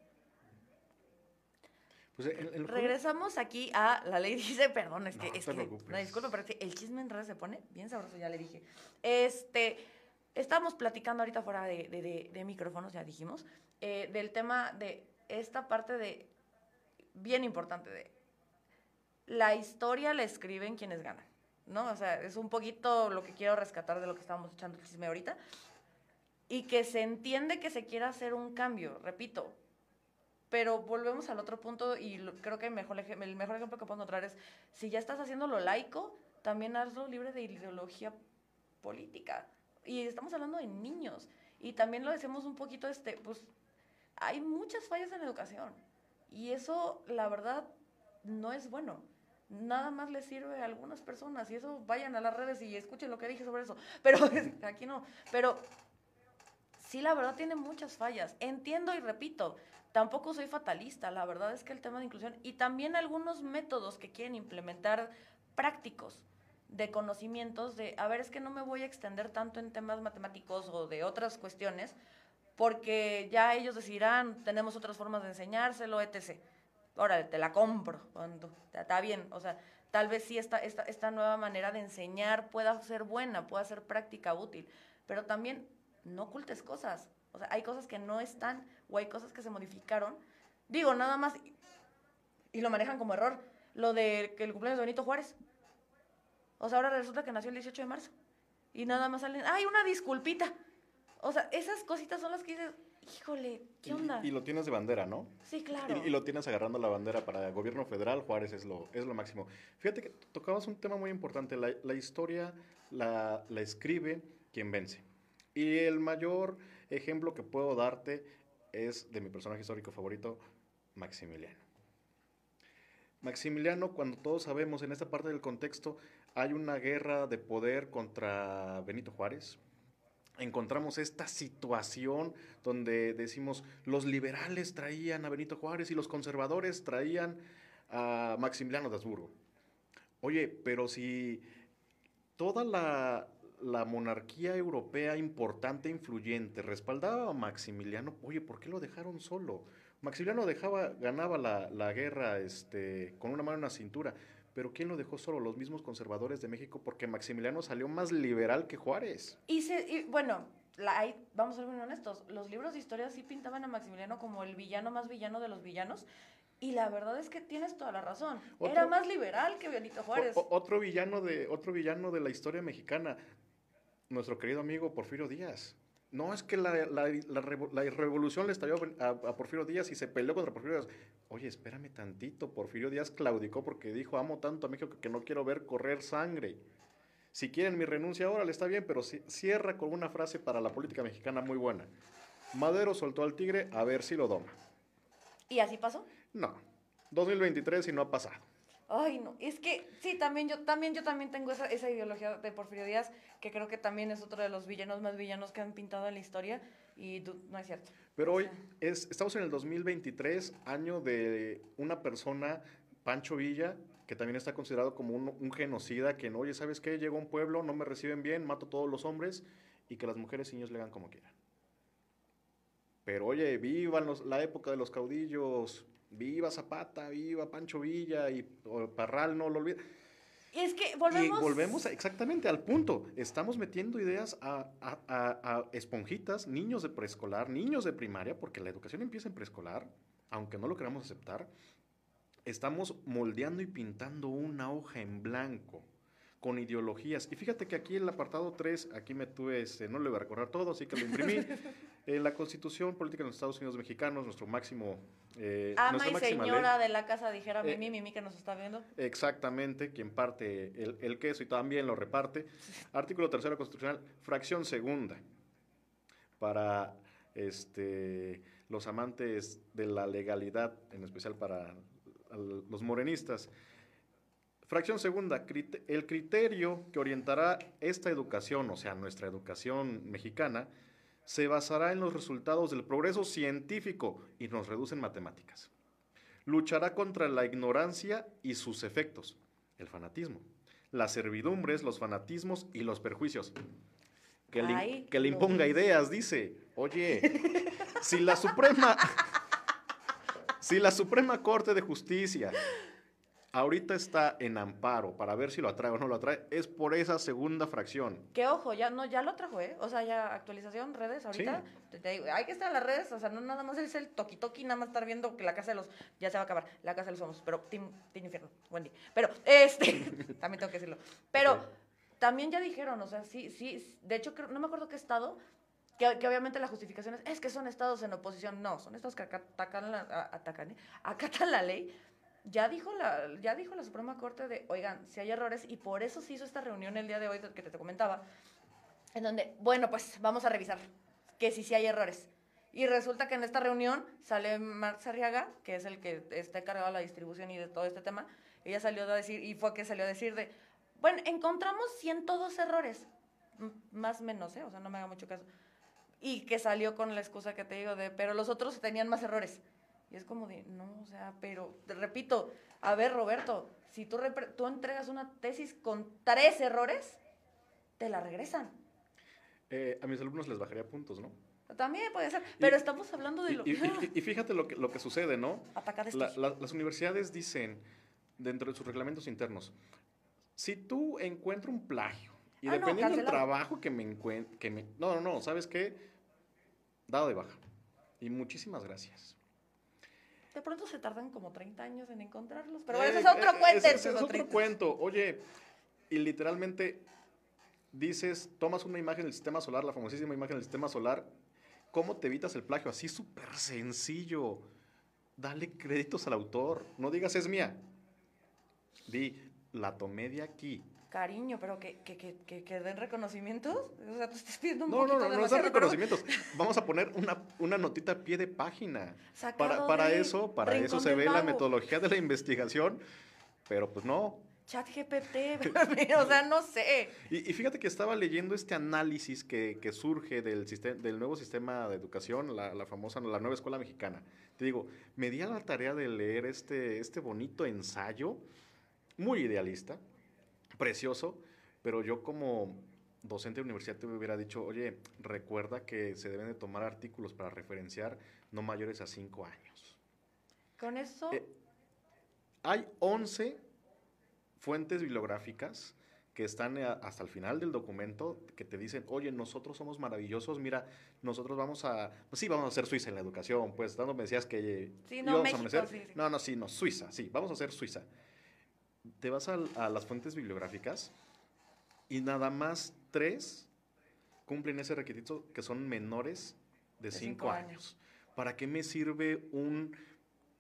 Pues el, el juego- Regresamos aquí a la ley dice, perdón, es que, No, es te que, no, disculpa, pero es que el chisme en redes se pone bien sabroso, ya le dije. Este, estamos platicando ahorita fuera de, de- de- de micrófonos, ya dijimos, eh, del tema de esta parte de, bien importante, de la historia la escriben quienes ganan, ¿no? O sea, es un poquito lo que quiero rescatar de lo que estábamos echando el chisme ahorita. Y que se entiende que se quiera hacer un cambio, repito, pero volvemos al otro punto y lo- creo que el mejor, el mejor ejemplo que puedo encontrar es, si ya estás haciendo lo laico, también hazlo libre de ideología política. Y estamos hablando de niños. Y también lo decimos un poquito, este, pues, hay muchas fallas en la educación. Y eso, la verdad, no es bueno. Nada más le sirve a algunas personas. Y eso, vayan a las redes y escuchen lo que dije sobre eso. *laughs* Pero aquí no. Pero sí, la verdad tiene muchas fallas. Entiendo y repito, tampoco soy fatalista. La verdad es que el tema de inclusión y también algunos métodos que quieren implementar prácticos de conocimientos de, a ver, es que no me voy a extender tanto en temas matemáticos o de otras cuestiones, porque ya ellos decidirán, tenemos otras formas de enseñárselo, etc. Ahora, te la compro, está bien, o sea, tal vez sí esta, esta, esta nueva manera de enseñar pueda ser buena, pueda ser práctica, útil, pero también no ocultes cosas. O sea, hay cosas que no están o hay cosas que se modificaron. Digo, nada más, y lo manejan como error, lo de que el cumpleaños de Benito Juárez. O sea, ahora resulta que nació el 18 de marzo. Y nada más salen, ¡ay, una disculpita! O sea, esas cositas son las que dices, híjole, ¿qué y- onda? Y, lo tienes de bandera, ¿no? sí, claro. Y, y lo tienes agarrando la bandera para el gobierno federal, Juárez es lo, es lo máximo. Fíjate que tocabas un tema muy importante, la, la historia la, la escribe quien vence. Y el mayor ejemplo que puedo darte es de mi personaje histórico favorito, Maximiliano. Maximiliano, cuando todos sabemos en esta parte del contexto, hay una guerra de poder contra Benito Juárez. Encontramos esta situación donde decimos los liberales traían a Benito Juárez y los conservadores traían a Maximiliano de Habsburgo. Oye, pero si toda la, la monarquía europea importante, influyente, respaldaba a Maximiliano, oye, ¿por qué lo dejaron solo? Maximiliano dejaba, ganaba la, la guerra este, con una mano en la cintura, pero ¿quién lo dejó solo? Los mismos conservadores de México, porque Maximiliano salió más liberal que Juárez. Y, se, y, bueno, la, hay- vamos a ser muy honestos, los libros de historia sí pintaban a Maximiliano como el villano más villano de los villanos, y la verdad es que tienes toda la razón. Otro- Era más liberal que Benito Juárez. O- o- otro, villano de, otro villano de la historia mexicana, nuestro querido amigo Porfirio Díaz. No es que la, la- la revo- la revolución le estalló a, a Porfirio Díaz y se peleó contra Porfirio Díaz. Oye, espérame tantito, Porfirio Díaz claudicó porque dijo, amo tanto a México que no quiero ver correr sangre. Si quieren mi renuncia ahora, le está bien, pero ci- cierra con una frase para la política mexicana muy buena. Madero soltó al tigre, a ver si lo doma. ¿Y así pasó? No, 2023 y no ha pasado. Ay, no, es que sí, también yo también yo también tengo esa, esa ideología de Porfirio Díaz, que creo que también es otro de los villanos más villanos que han pintado en la historia y no es cierto. Pero hoy es, estamos en el 2023, año de una persona, Pancho Villa, que también está considerado como un, un genocida, que no, oye, ¿sabes qué? Llego a un pueblo, no me reciben bien, mato a todos los hombres y que las mujeres y niños le hagan como quieran. Pero oye, vivan los- la época de los caudillos, viva Zapata, viva Pancho Villa y Parral, no lo olviden. y es que volvemos Y volvemos exactamente al punto. Estamos metiendo ideas a, a- a- a esponjitas, niños de preescolar, niños de primaria, porque la educación empieza en preescolar, aunque no lo queramos aceptar. Estamos moldeando y pintando una hoja en blanco con ideologías. Y fíjate que aquí el apartado 3, aquí me tuve, este, no le voy a recordar todo, así que lo imprimí. *laughs* Eh, la Constitución Política de los Estados Unidos Mexicanos, nuestro máximo... eh, ama y ley. señora de la casa dijera Eh, Mimi, Mimi que nos está viendo. Exactamente, quien parte el, el queso y también lo reparte. *laughs* Artículo tercero constitucional, fracción segunda. Para este, los amantes de la legalidad, en especial para los morenistas. Fracción segunda, crite- el criterio que orientará esta educación, o sea, nuestra educación mexicana, se basará en los resultados del progreso científico y nos reduce en matemáticas luchará contra la ignorancia y sus efectos, el fanatismo, las servidumbres, los fanatismos y los perjuicios. Que le, que imponga ideas, dice. Oye, si la Suprema, *laughs* Si la Suprema Corte de Justicia ahorita está en amparo para ver si lo atrae o no lo atrae, es por esa segunda fracción. Que ojo, ya no, ya lo trajo, ¿eh? O sea, ya actualización, redes, ahorita. Te, te digo, hay que estar en las redes, o sea, no nada más es el toki toki, nada más estar viendo que la casa de los. Ya se va a acabar, la casa de los somos, pero Team, team Infierno, Wendy. Pero, *laughs* este, *laughs* también tengo que decirlo. Pero Ok. también ya dijeron, o sea, sí, sí, de hecho, no me acuerdo qué estado. Que, que obviamente la justificación es, es que son estados en oposición. No, son estados que aca- atacan la, atacan, ¿eh? acatan la ley ya dijo la ya dijo la Suprema Corte de, oigan, si hay errores y por eso se hizo esta reunión el día de hoy que te, te comentaba, en donde, bueno, pues vamos a revisar que si sí hay errores. Y resulta que en esta reunión sale Marx Arriaga, que es el que está encargado de la distribución y de todo este tema. Ella salió a decir, y fue que salió a decir de, bueno, encontramos 102 errores, más menos, ¿eh? O sea, no me haga mucho caso. Y que salió con la excusa que te digo de, pero los otros tenían más errores. Y es como de, no, o sea, pero, te repito, a ver, Roberto, si tú, tú entregas una tesis con tres errores, te la regresan. Eh, a mis alumnos les bajaría puntos, ¿no? También puede ser, pero estamos hablando de Y, lo y- y- *laughs* y fíjate lo que, lo que sucede, ¿no? Atacar La- la- las universidades dicen, dentro de sus reglamentos internos, si tú encuentras un plagio y Ah, no, dependiendo del cancelado. trabajo que me encuentre, que me... No, no, no, ¿sabes qué? Dado de baja. Y muchísimas gracias. De pronto se tardan como 30 años en encontrarlos, pero Eh, ese es otro eh, cuento. ese- es otro- cuento. Oye, y literalmente dices, tomas una imagen del sistema solar, la famosísima imagen del sistema solar, ¿cómo te evitas el plagio? Así súper sencillo. Dale créditos al autor. No digas es mía. Di, la tomé de aquí. Cariño, pero que, que, que, que, den reconocimientos. O sea, tú estás pidiendo un No, no, no, no pero reconocimientos. Vamos a poner una, una notita a pie de página. sacado Para, para de eso, para Rincón eso se ve la metodología de la investigación, pero pues no, Chat GPT, *laughs* *laughs* o sea, no sé. Y, y fíjate que estaba leyendo este análisis que, que surge del, sistema, del nuevo sistema de educación, la, la famosa, la nueva escuela mexicana. Te digo, me di a la tarea de leer este, este bonito ensayo, muy idealista, precioso, pero yo como docente de universidad te hubiera dicho, oye, recuerda que se deben de tomar artículos para referenciar no mayores a cinco años. Con eso, Eh, Hay 11 fuentes bibliográficas que están eh, hasta el final del documento que te dicen, oye, nosotros somos maravillosos, mira, nosotros vamos a, pues sí, vamos a ser Suiza en la educación, pues, dando me decías que Sí, no, a México, sí, sí. No, no, sí, no, Suiza, sí, vamos a ser Suiza. Te vas al- a, las fuentes bibliográficas y nada más tres cumplen ese requisito que son menores de De cinco cinco años. años. ¿Para qué me sirve un,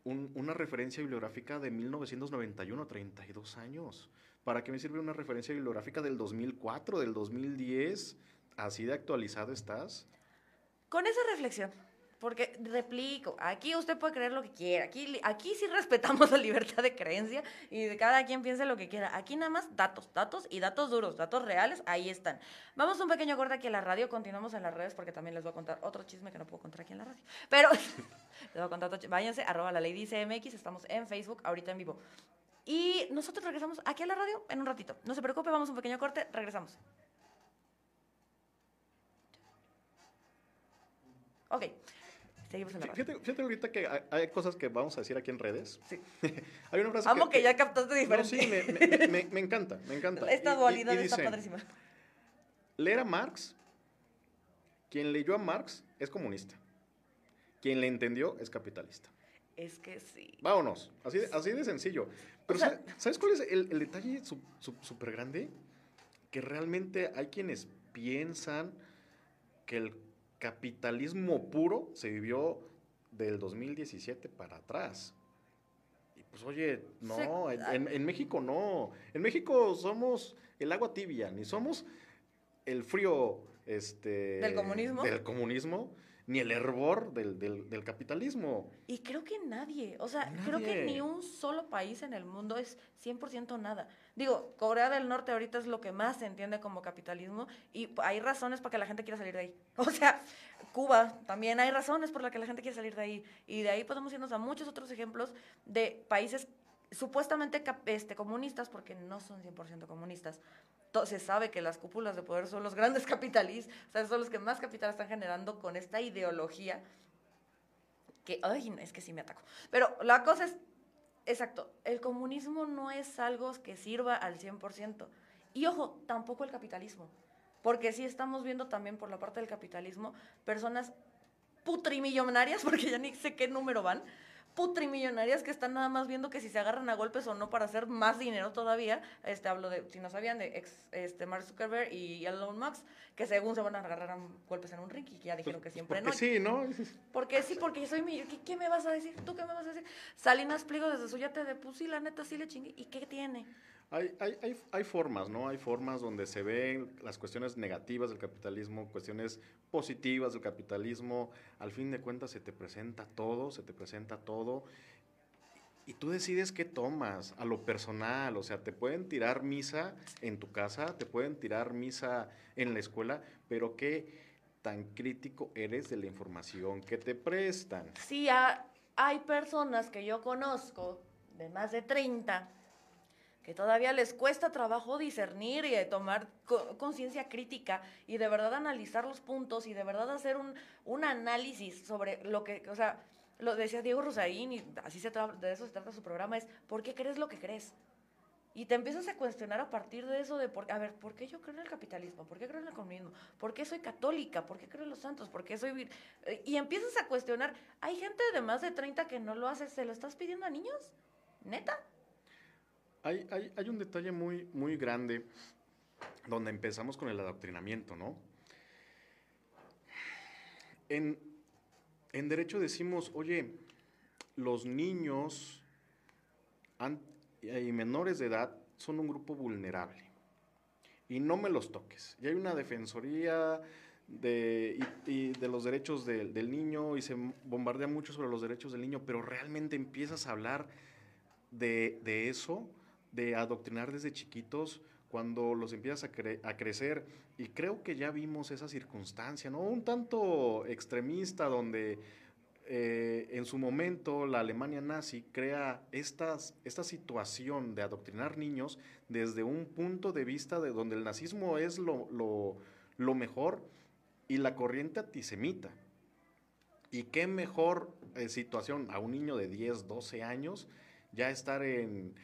un- una referencia bibliográfica de 1991, 32 años? ¿Para qué me sirve una referencia bibliográfica del 2004, del 2010? ¿Así de actualizado estás? con esa reflexión, porque replico, aquí usted puede creer lo que quiera, aquí, aquí sí respetamos *laughs* la libertad de creencia y de cada quien piense lo que quiera. Aquí nada más datos, datos y datos duros, datos reales, ahí están. Vamos un pequeño corte aquí en la radio, continuamos en las redes porque también les voy a contar otro chisme que no puedo contar aquí en la radio. Pero *laughs* les voy a contar otro chisme. Váyanse, arroba la ley dice estamos en Facebook, ahorita en vivo. Y nosotros regresamos aquí a la radio en un ratito. No se preocupe, vamos a un pequeño corte, regresamos. Ok, seguimos en la. Fíjate, fíjate ahorita que hay, cosas que vamos a decir aquí en redes. Sí. *laughs* hay una frase Amo que, ya captaste No, diferente. sí, me, me- me- me encanta, me encanta. *laughs* Esta Y- dualidad y está dice, padrísima. Leer a Marx, quien leyó a Marx es comunista. Quien le entendió es capitalista. Es que sí. Vámonos, así de, así de sencillo. Pero O sea- ¿sabe- ¿sabes cuál es el, el detalle súper grande? Que realmente hay quienes piensan que el capitalismo puro se vivió del 2017 para atrás. Y pues oye, no, en, en- en México no. En México somos el agua tibia, ni somos el frío este, ¿Del comunismo? del comunismo, ni el hervor del, del- del capitalismo. Y creo que nadie, o sea, creo que ni un solo país en el mundo es 100% nada. Digo, Corea del Norte ahorita es lo que más se entiende como capitalismo y hay razones para que la gente quiera salir de ahí. *laughs* O sea, Cuba también hay razones por las que la gente quiere salir de ahí. Y de ahí podemos irnos a muchos otros ejemplos de países supuestamente este, comunistas, porque no son 100% comunistas. Se sabe que las cúpulas de poder son los grandes *laughs* capitalistas, o sea, son los que más capital están generando con esta ideología que, ay, es que sí me ataco. Pero la cosa es, exacto, el comunismo no es algo que sirva al 100%. Y ojo, tampoco el capitalismo. Porque sí estamos viendo también por la parte del capitalismo personas putrimillonarias, *laughs* porque ya ni sé qué número van, putrimillonarias que están nada más viendo que si se agarran a golpes o no para hacer más dinero todavía. Este hablo de, si no sabían, de ex, este Mark Zuckerberg y Elon Musk, que según se van a agarrar a golpes en un ring y que ya dijeron que siempre porque no. sí, ¿no? Porque sí, porque yo soy mi, ¿qué, ¿qué, me vas a decir? ¿Tú qué me vas a decir? Salinas Pliego desde su yate de pues sí, la neta sí le chingue. ¿Y qué tiene? Hay, hay, hay, hay, formas, ¿no? Hay formas donde se ven las cuestiones negativas del capitalismo, cuestiones positivas del capitalismo. Al fin de cuentas se te presenta todo, se te presenta todo. Y tú decides qué tomas a lo personal. O sea, te pueden tirar misa en tu casa, te pueden tirar misa en la escuela, pero qué tan crítico eres de la información que te prestan. Sí, hay personas que yo conozco de más de 30 que todavía les cuesta trabajo discernir y tomar conciencia crítica y de verdad analizar los puntos y de verdad hacer un, análisis sobre lo que, o sea, lo decía Diego Rosarín y así se de eso se trata su programa, es ¿por qué crees lo que crees? Y te empiezas a cuestionar a partir de eso de, por, a ver, ¿por qué yo creo en el capitalismo? ¿Por qué creo en el comunismo? ¿Por qué soy católica? ¿Por qué creo en los santos? ¿Por qué soy... Y empiezas a cuestionar, hay gente de más de 30 que no lo hace, ¿se lo estás pidiendo a niños? ¿Neta? Hay, un detalle muy, muy grande donde empezamos con el adoctrinamiento, ¿no? En, derecho decimos, oye, los niños y menores de edad son un grupo vulnerable y no me los toques. Y hay una defensoría de, los derechos de, del niño y se bombardea mucho sobre los derechos del niño, pero realmente empiezas a hablar de eso de adoctrinar desde chiquitos cuando los empiezas a, cre a, crecer. Y creo que ya vimos esa circunstancia, ¿no? Un tanto extremista donde eh, en su momento la Alemania nazi crea estas, esta situación de adoctrinar niños desde un punto de vista de donde el nazismo es lo, lo, mejor y la corriente antisemita. Y qué mejor eh, situación a un niño de 10, 12 años ya estar en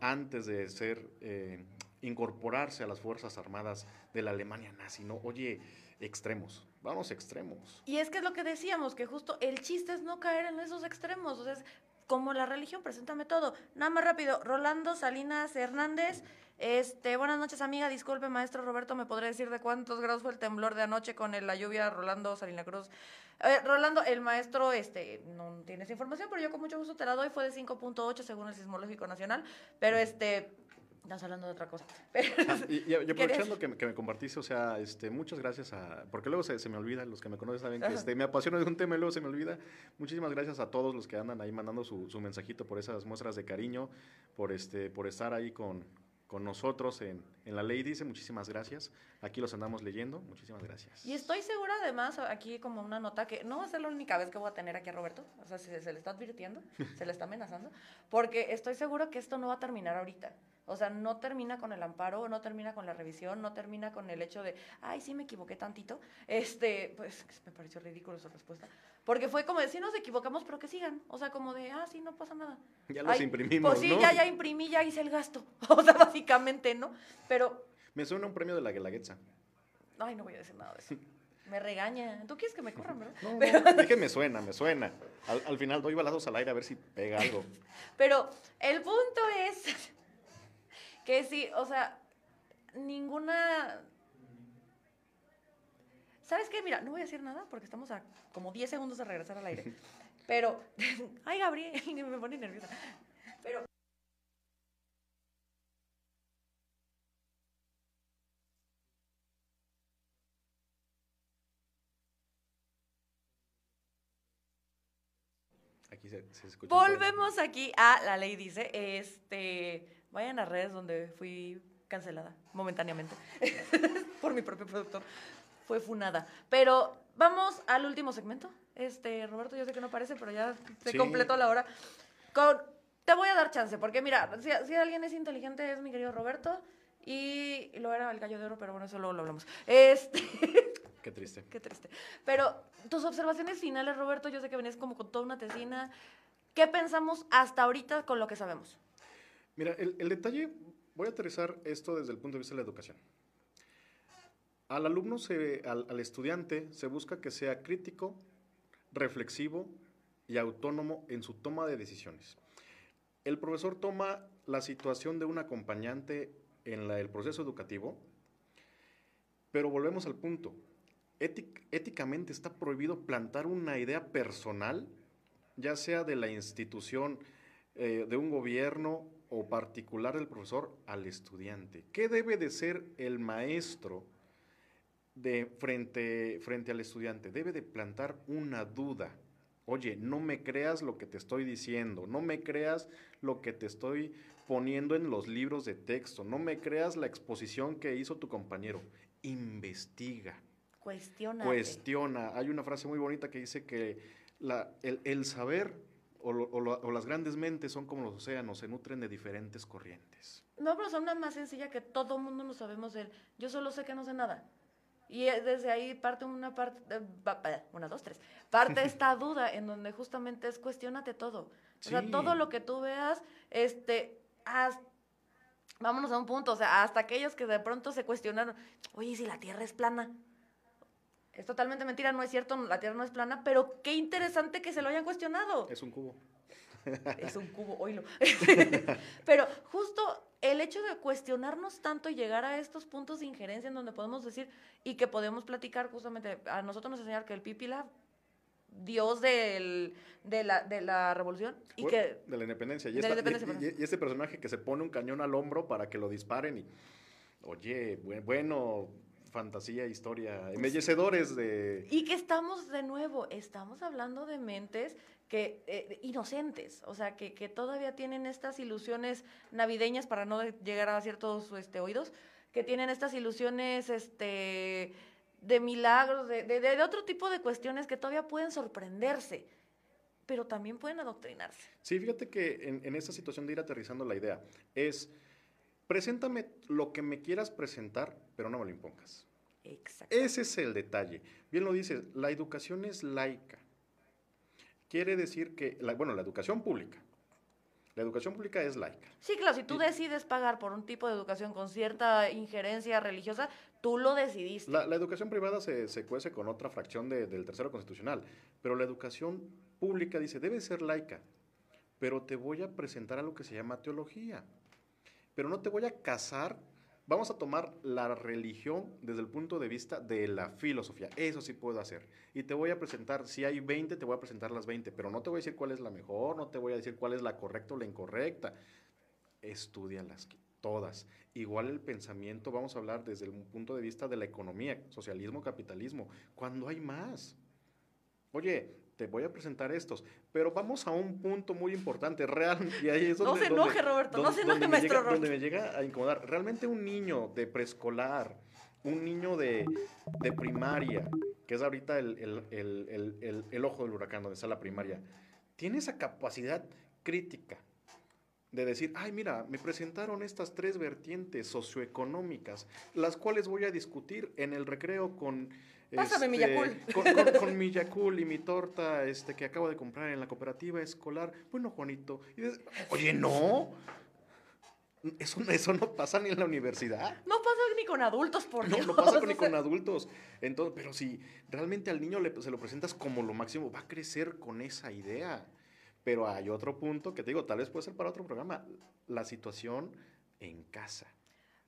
antes de ser, eh, incorporarse a las Fuerzas Armadas de la Alemania nazi, ¿no? Oye, extremos, vamos extremos. Y es que es lo que decíamos, que justo el chiste es no caer en esos extremos, o sea, es como la religión, preséntame todo. Nada más rápido, Rolando Salinas Hernández, este, buenas noches amiga, disculpe maestro Roberto, ¿me podría decir de cuántos grados fue el temblor de anoche con la lluvia Rolando Salina Cruz? Eh, Rolando, el maestro este, no tiene esa información, pero yo con mucho gusto te la doy, fue de 5.8 según el Sismológico Nacional, pero este... Estamos hablando de otra cosa. Ah, y, y, y, *laughs* aprovechando que me, que me, compartiste, o sea, este, muchas gracias a... Porque luego se, se me olvida, los que me conocen saben que este, me apasiona de un tema y luego se me olvida. Muchísimas gracias a todos los que andan ahí mandando su, su mensajito por esas muestras de cariño, por, este, por estar ahí con, con nosotros en, en, la ley dice. Muchísimas gracias. Aquí los andamos leyendo. Muchísimas gracias. Y estoy segura además, aquí como una nota, que no va a ser la única vez que voy a tener aquí a Roberto. O sea, se, se le está advirtiendo, se le está amenazando, porque estoy segura que esto no va a terminar ahorita. O sea, no termina con el amparo, no termina con la revisión, no termina con el hecho de, ay, sí me equivoqué tantito. Este, pues me pareció ridículo su respuesta. Porque fue como de, sí nos equivocamos, pero que sigan. O sea, como de, ah, sí, no pasa nada. Ya los ay, imprimimos, Pues sí, ¿no? ya, ya imprimí, ya hice el gasto. *laughs* O sea, básicamente, ¿no? Pero... Me suena un premio de la Guelaguetza. Ay, no voy a decir nada de eso. *laughs* Me regaña. Tú quieres que me corran, ¿verdad? No, *laughs* Pero... no, dije me suena, me suena. Al, al, final doy balazos al aire a ver si pega algo. Pero el punto es que sí, o sea, ninguna... ¿Sabes qué? Mira, no voy a decir nada porque estamos a como 10 segundos de regresar al aire. Pero, *laughs* ay, Gabriel, *laughs* me pone nerviosa. Pero... Aquí se, se escucha. Volvemos aquí a la ley dice, este vayan a redes donde fui cancelada momentáneamente *laughs* por mi propio productor. Fue funada. Pero vamos al último segmento. Este, Roberto, yo sé que no parece, pero ya se sí. completó la hora. Con, te voy a dar chance, porque mira, si, si, alguien es inteligente es mi querido Roberto y, y lo era el gallo de oro, pero bueno, eso luego lo hablamos. Este, *laughs* Qué triste. *laughs* Qué triste. Pero tus observaciones finales, Roberto, yo sé que venías como con toda una tesina. ¿Qué pensamos hasta ahorita con lo que sabemos? Mira, el, el detalle, voy a aterrizar esto desde el punto de vista de la educación. Al alumno, al, estudiante, se busca que sea crítico, reflexivo y autónomo en su toma de decisiones. El profesor toma la situación de un acompañante en la- el proceso educativo, pero volvemos al punto. Étic- éticamente está prohibido plantar una idea personal, ya sea de la institución, eh, de un gobierno o particular del profesor al estudiante. ¿Qué debe de ser el maestro de frente, frente al estudiante? Debe de plantar una duda. Oye, no me creas lo que te estoy diciendo, no me creas lo que te estoy poniendo en los libros de texto, no me creas la exposición que hizo tu compañero. Investiga, Cuestiona. cuestiona. Hay una frase muy bonita que dice que la- el, el saber o, lo- o lo- o las grandes mentes son como los océanos, se nutren de diferentes corrientes. No, pero son una más sencilla que todo mundo no sabemos el yo solo sé que no sé nada. Y eh, desde ahí parte una parte, eh, una, dos, tres, parte *laughs* esta duda en donde justamente es cuestionate todo. O sea, Sí. todo lo que tú veas, este, haz- vámonos a un punto, o sea, hasta aquellos que de pronto se cuestionaron, oye, ¿y si la Tierra es plana. Es totalmente mentira, no es cierto, la Tierra no es plana, pero qué interesante que se lo hayan cuestionado. Es un cubo. Es un cubo, oílo. *laughs* Pero justo el hecho de cuestionarnos tanto y llegar a estos puntos de injerencia en donde podemos decir y que podemos platicar justamente, a nosotros nos enseñaron que el Pipila, dios del, de, la, de la revolución, y Bueno, que de la independencia. Y, la esta- y- independencia, y- y este personaje que se pone un cañón al hombro para que lo disparen y, oye, bu- bueno, fantasía, historia, embellecedores de... Y que estamos de nuevo, estamos hablando de mentes que eh, inocentes, o sea, que, que todavía tienen estas ilusiones navideñas para no llegar a ciertos este, oídos, que tienen estas ilusiones este, de milagros, de, de- de otro tipo de cuestiones que todavía pueden sorprenderse, pero también pueden adoctrinarse. Sí, fíjate que en, en esta situación de ir aterrizando la idea es, preséntame lo que me quieras presentar, pero no me lo impongas. Exacto. Ese es el detalle. Bien lo dices, la educación es laica. Quiere decir que, la- bueno, la educación pública. La educación pública es laica. Sí, claro, si tú Y- decides pagar por un tipo de educación con cierta injerencia religiosa, tú lo decidiste. La, la educación privada se, se cuece con otra fracción de- del tercero constitucional, pero la educación pública dice, debe ser laica, pero te voy a presentar algo que se llama teología, pero no te voy a casar, vamos a tomar la religión desde el punto de vista de la filosofía, eso sí puedo hacer, y te voy a presentar, si hay 20, te voy a presentar las 20, pero no te voy a decir cuál es la mejor, no te voy a decir cuál es la correcta o la incorrecta, estudialas todas. Igual el pensamiento, vamos a hablar desde el punto de vista de la economía, socialismo, capitalismo, cuando hay más. Oye, te voy a presentar estos, pero vamos a un punto muy importante, real, y ahí es No donde... se donde- enoje, Roberto, no se enoje, maestro llega- Roberto. Donde me llega a incomodar. Realmente un niño de preescolar, un niño de, de primaria, que es ahorita el- el- el- el ojo del huracán, donde está la primaria, tiene esa capacidad crítica de decir, ay, mira, me presentaron estas tres vertientes socioeconómicas, las cuales voy a discutir en el recreo con... Pásame mi Yakult. *laughs* Con, con- con mi Yakult y mi torta este, que acabo de comprar en la cooperativa escolar. Bueno, Juanito, y dices, oye, no, eso, eso no pasa ni en la universidad. No pasa ni con adultos, por No, Dios. no pasa ni con adultos. Entonces, pero si realmente al niño le- se lo presentas como lo máximo, va a crecer con esa idea. Pero hay otro punto que te digo, tal vez puede ser para otro programa, la situación en casa.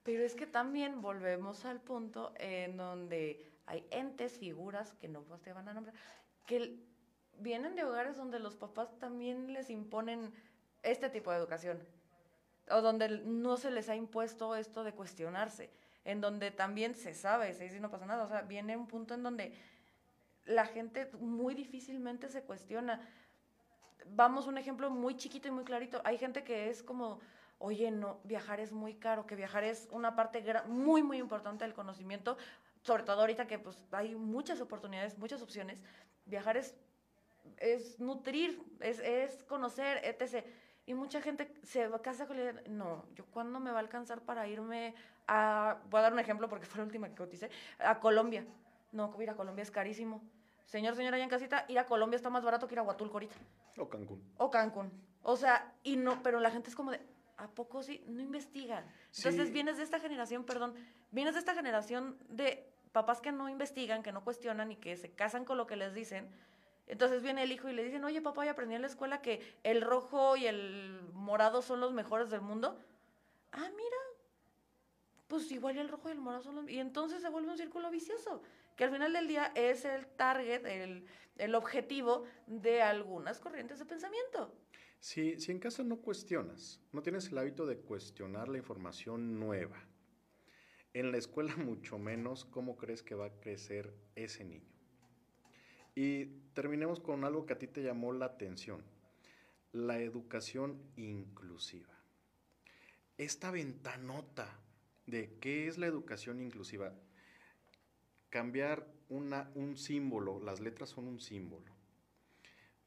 Pero es que también volvemos al punto en donde hay entes, figuras, que no te van a nombrar, que vienen de hogares donde los papás también les imponen este tipo de educación. O donde no se les ha impuesto esto de cuestionarse. En donde también se sabe, se dice no pasa nada. O sea, viene un punto en donde la gente muy difícilmente se cuestiona. Vamos, un ejemplo muy chiquito y muy clarito. Hay gente que es como, oye, no, viajar es muy caro, que viajar es una parte muy, muy importante del conocimiento, sobre todo ahorita que pues hay muchas oportunidades, muchas opciones. Viajar es, es nutrir, es, es conocer, etc. Y mucha gente se casa con la idea, no, yo cuándo me va a alcanzar para irme a, voy a dar un ejemplo porque fue la última que coticé, a Colombia. No, ir a Colombia es carísimo. Señor, señora, allá en casita, ir a Colombia está más barato que ir a Huatulco ahorita. O Cancún. O Cancún. O sea, y no, pero la gente es como de, ¿a poco sí? No investigan. Entonces vienes de esta generación, perdón, vienes de esta generación de papás que no investigan, que no cuestionan y que se casan con lo que les dicen. Entonces viene el hijo y le dicen, oye papá, ya aprendí en la escuela que el rojo y el morado son los mejores del mundo. Ah, mira, pues igual el rojo y el morado son los... Y entonces se vuelve un círculo vicioso, que al final del día es el target, el, el objetivo de algunas corrientes de pensamiento. Si, si en casa no cuestionas, no tienes el hábito de cuestionar la información nueva, en la escuela *laughs* mucho menos, ¿cómo crees que va a crecer ese niño? Y terminemos con algo que a ti te llamó la atención, la educación inclusiva. Esta ventanota de qué es la educación inclusiva, cambiar un símbolo, las letras son un símbolo,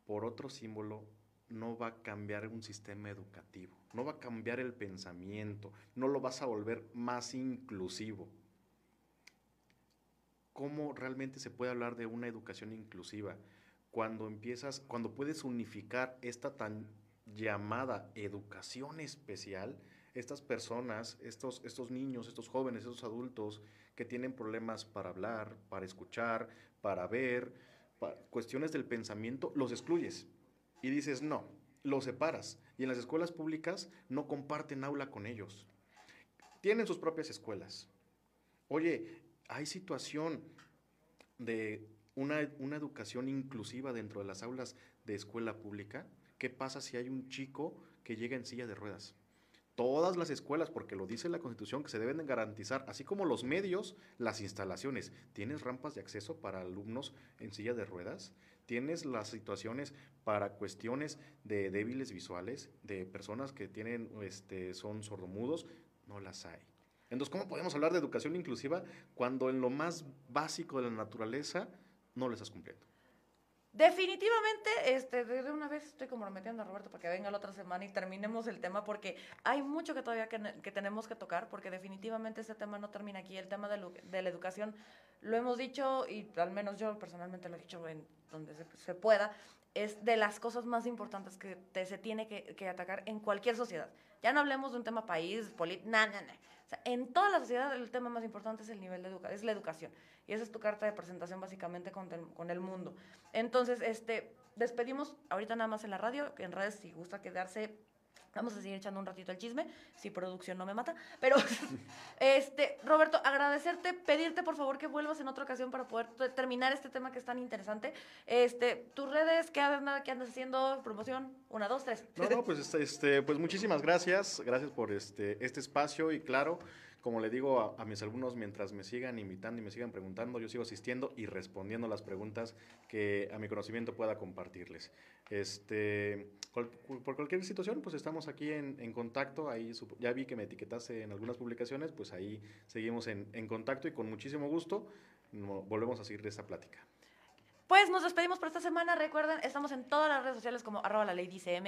por otro símbolo no va a cambiar un sistema educativo, no va a cambiar el pensamiento, no lo vas a volver más inclusivo. ¿Cómo realmente se puede hablar de una educación inclusiva cuando empiezas, cuando puedes unificar esta tan llamada educación especial, estas personas, estos, estos niños, estos jóvenes, estos adultos que tienen problemas para hablar, para escuchar, para ver, cuestiones del pensamiento, los excluyes y dices, no, los separas. Y en las escuelas públicas no comparten aula con ellos. Tienen sus propias escuelas. Oye, hay situación de una, una, educación inclusiva dentro de las aulas de escuela pública. ¿Qué pasa si hay un chico que llega en silla de ruedas? Todas las escuelas, porque lo dice la Constitución, que se deben garantizar, así como los medios, las instalaciones. ¿Tienes rampas de acceso para alumnos en silla de ruedas? tienes las situaciones para cuestiones de débiles visuales, de personas que tienen, este, son sordomudos, no las hay. Entonces, ¿cómo podemos hablar de educación inclusiva cuando en lo más básico de la naturaleza no lo estás cumpliendo? Definitivamente, este, de una vez estoy comprometiendo a Roberto para que venga la otra semana y terminemos el tema porque hay mucho que todavía que, tenemos que tocar porque definitivamente este tema no termina aquí. El tema de, la educación lo hemos dicho y al menos yo personalmente lo he dicho en donde se, pueda, es de las cosas más importantes que se tiene que, atacar en cualquier sociedad. Ya no hablemos de un tema país, político, nada, nada. O sea, en toda la sociedad el tema más importante es el nivel de educación, es la educación. Y esa es tu carta de presentación básicamente con el, con el mundo. Entonces, este, despedimos ahorita nada más en la radio, en redes si gusta quedarse Vamos a seguir echando un ratito el chisme, si producción no me mata. Pero, *laughs* este, Roberto, agradecerte, pedirte por favor que vuelvas en otra ocasión para poder terminar este tema que es tan interesante. Este, tus redes, ¿qué qué andas haciendo? Promoción, una, dos, tres. No, no, pues, este, este, pues muchísimas gracias. Gracias por este, este espacio y claro, como le digo a, mis alumnos, mientras me sigan invitando y me sigan preguntando, yo sigo asistiendo y respondiendo las preguntas que a mi conocimiento pueda compartirles. Este, por cualquier situación, pues estamos aquí en, contacto. Ahí ya vi que me etiquetaste en algunas publicaciones, pues ahí seguimos en, en contacto y con muchísimo gusto volvemos a seguir esta plática. Pues nos despedimos por esta semana. Recuerden, estamos en todas las redes sociales como arroba la ley dice.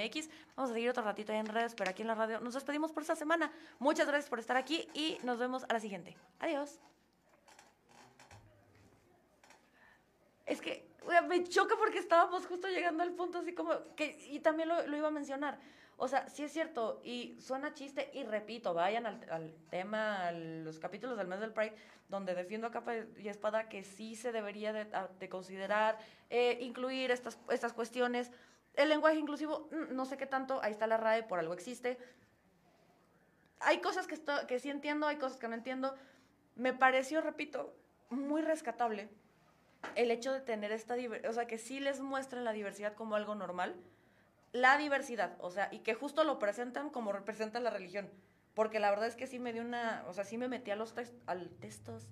Vamos a seguir otro ratito ahí en redes, pero aquí en la radio nos despedimos por esta semana. Muchas gracias por estar aquí y nos vemos a la siguiente. Adiós. Es que me choca porque estábamos justo llegando al punto así como que, y también lo iba a mencionar. O sea, sí es cierto, y suena chiste, y repito, vayan al, tema, a los capítulos del mes del Pride, donde defiendo a capa y espada que sí se debería de, considerar, eh, incluir estas, estas cuestiones. El lenguaje inclusivo, mm, no sé qué tanto, ahí está la RAE, por algo existe. Hay cosas que, que sí entiendo, hay cosas que no entiendo. Me pareció, repito, muy rescatable el hecho de tener esta o sea, que sí les muestren la diversidad como algo normal la diversidad, o sea, y que justo lo presentan como representa la religión. Porque la verdad es que sí me dio una, o sea, sí me metí a los al textos,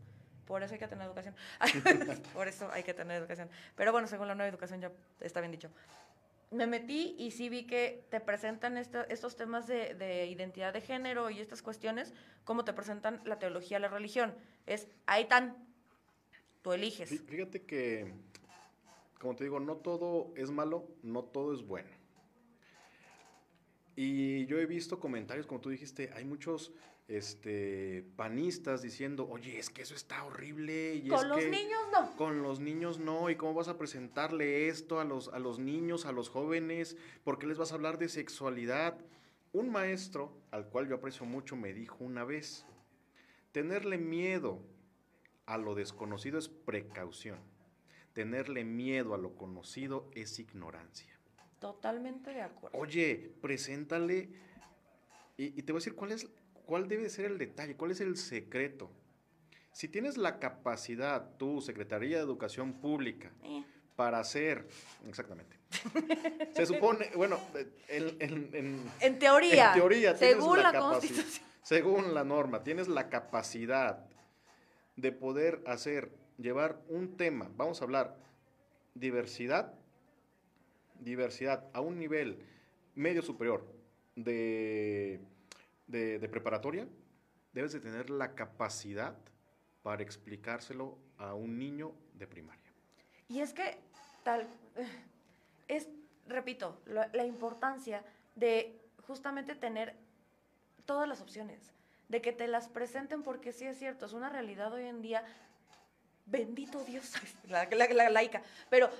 por eso hay que tener educación. *laughs* por eso hay que tener educación. Pero bueno, según la nueva educación ya está bien dicho. Me metí y sí vi que te presentan estos temas de, de, identidad de género y estas cuestiones, como te presentan la teología, la religión. Es, ahí tan, tú eliges. Fíjate que, como te digo, no todo es malo, no todo es bueno Y yo he visto comentarios, como tú dijiste, hay muchos este, panistas diciendo, oye, es que eso está horrible. Y con los niños no. Con los niños no. ¿Y cómo vas a presentarle esto a los, a los niños, a los jóvenes? ¿Por qué les vas a hablar de sexualidad? Un maestro, al cual yo aprecio mucho, me dijo una vez, tenerle miedo a lo desconocido es precaución. Tenerle miedo a lo conocido es ignorancia. Totalmente de acuerdo. Oye, preséntale, y, y te voy a decir cuál es ¿Cuál debe ser el detalle? ¿Cuál es el secreto? Si tienes la capacidad, tú, Secretaría de Educación Pública, eh. para hacer, exactamente, se supone, bueno, en, en, teoría, en teoría según la, Constitución. Según la norma, tienes la capacidad de poder hacer, llevar un tema, vamos a hablar, diversidad, diversidad a un nivel medio superior de de, preparatoria, debes de tener la capacidad para explicárselo a un niño de primaria. Y es que tal, es, repito, la, importancia de justamente tener todas las opciones, de que te las presenten porque sí es cierto, es una realidad hoy en día, bendito Dios, *laughs* la laica, pero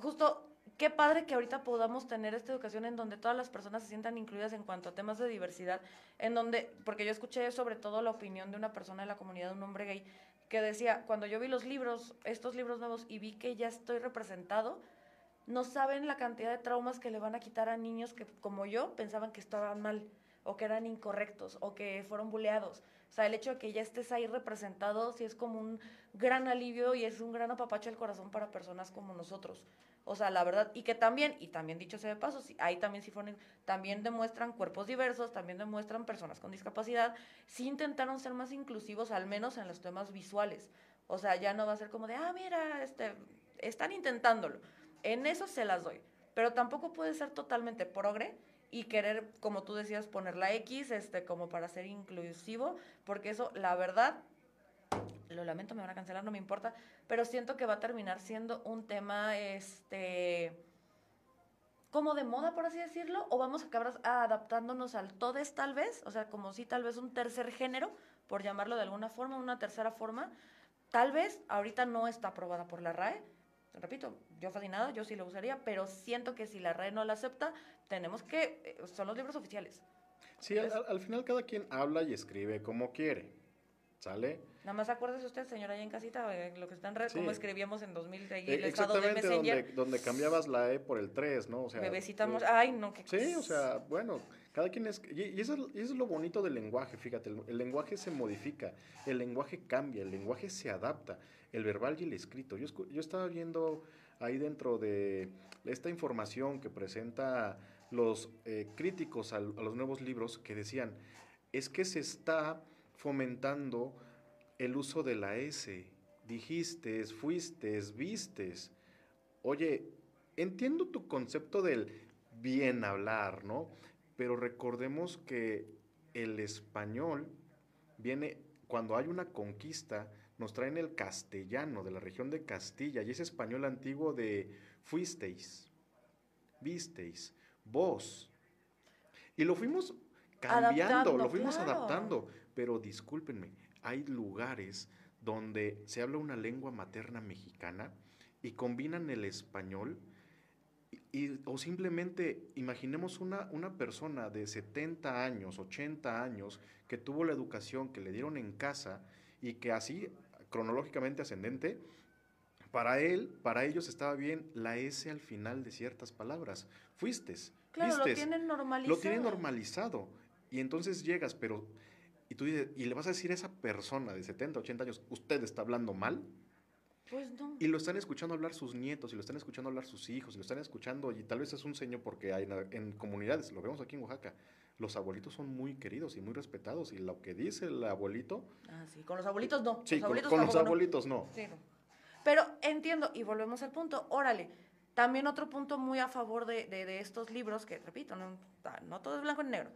justo qué padre que ahorita podamos tener esta educación en donde todas las personas se sientan incluidas en cuanto a temas de diversidad, en donde, porque yo escuché sobre todo la opinión de una persona de la comunidad, un hombre gay, que decía, cuando yo vi los libros, estos libros nuevos, y vi que ya estoy representado, no saben la cantidad de traumas que le van a quitar a niños que, como yo, pensaban que estaban mal, o que eran incorrectos, o que fueron buleados. Sea, el hecho de que ya estés ahí representado, sí es como un gran alivio y es un gran apapacho del corazón para personas como nosotros. O sea, la verdad, y que también, y también dicho sea de paso, ahí también sí fueron, también demuestran cuerpos diversos, también demuestran personas con discapacidad, sí intentaron ser más inclusivos, al menos en los temas visuales. O sea, ya no va a ser como de, ah, mira, este, están intentándolo. En eso se las doy. Pero tampoco puede ser totalmente progre y querer, como tú decías, poner la X, este, como para ser inclusivo, porque eso, la verdad, lo lamento, me van a cancelar, no me importa, pero siento que va a terminar siendo un tema, este, como de moda, por así decirlo, o vamos a acabar adaptándonos al todes tal vez, o sea, como si tal vez un tercer género, por llamarlo de alguna forma, una tercera forma, tal vez ahorita no está aprobada por la RAE, repito, yo fascinado, yo sí lo usaría, pero siento que si la RAE no la acepta, tenemos que, eh, son los libros oficiales. Sí, al, final cada quien habla y escribe como quiere. ¿Sale? Nada más acuérdese usted, señora, ahí en casita, lo que está en red, como escribíamos en 2000 de, el estado de Messenger. Donde, donde cambiabas la E por el 3, ¿no? O sea, Bebecitamos, ay, no, que... Sí, o sea, bueno, cada quien es... Y, eso, es lo bonito del lenguaje, fíjate, el, lenguaje se modifica, el lenguaje cambia, el lenguaje se adapta, el verbal y el escrito. Yo, estaba viendo ahí dentro de esta información que presenta los eh, críticos a los nuevos libros que decían, es que se está fomentando el uso de la S. Dijiste, fuiste, vistes. Oye, entiendo tu concepto del bien hablar, ¿no? Pero recordemos que el español viene, cuando hay una conquista, nos traen el castellano de la región de Castilla y ese español antiguo de fuisteis, visteis, vos. Y lo fuimos cambiando, lo fuimos adaptando. Pero discúlpenme, hay lugares donde se habla una lengua materna mexicana y combinan el español y, o simplemente imaginemos una, una persona de 70 años, 80 años, que tuvo la educación que le dieron en casa y que así, cronológicamente ascendente, para él, para ellos estaba bien la S al final de ciertas palabras. Fuiste. Claro, lo tienen normalizado. Lo tienen normalizado. Y entonces llegas, pero y tú dices, y le vas a decir a esa persona de 70, 80 años, ¿usted está hablando mal? Pues no. Y lo están escuchando hablar sus nietos, y lo están escuchando hablar sus hijos, y lo están escuchando, y tal vez es un señor porque hay en, comunidades, lo vemos aquí en Oaxaca, los abuelitos son muy queridos y muy respetados, y lo que dice el abuelito... Ah, sí, con los abuelitos no. Sí, con, los abuelitos no. Sí, Pero entiendo, y volvemos al punto, órale, también otro punto muy a favor de, de, estos libros, que repito, no, no todo es blanco y negro,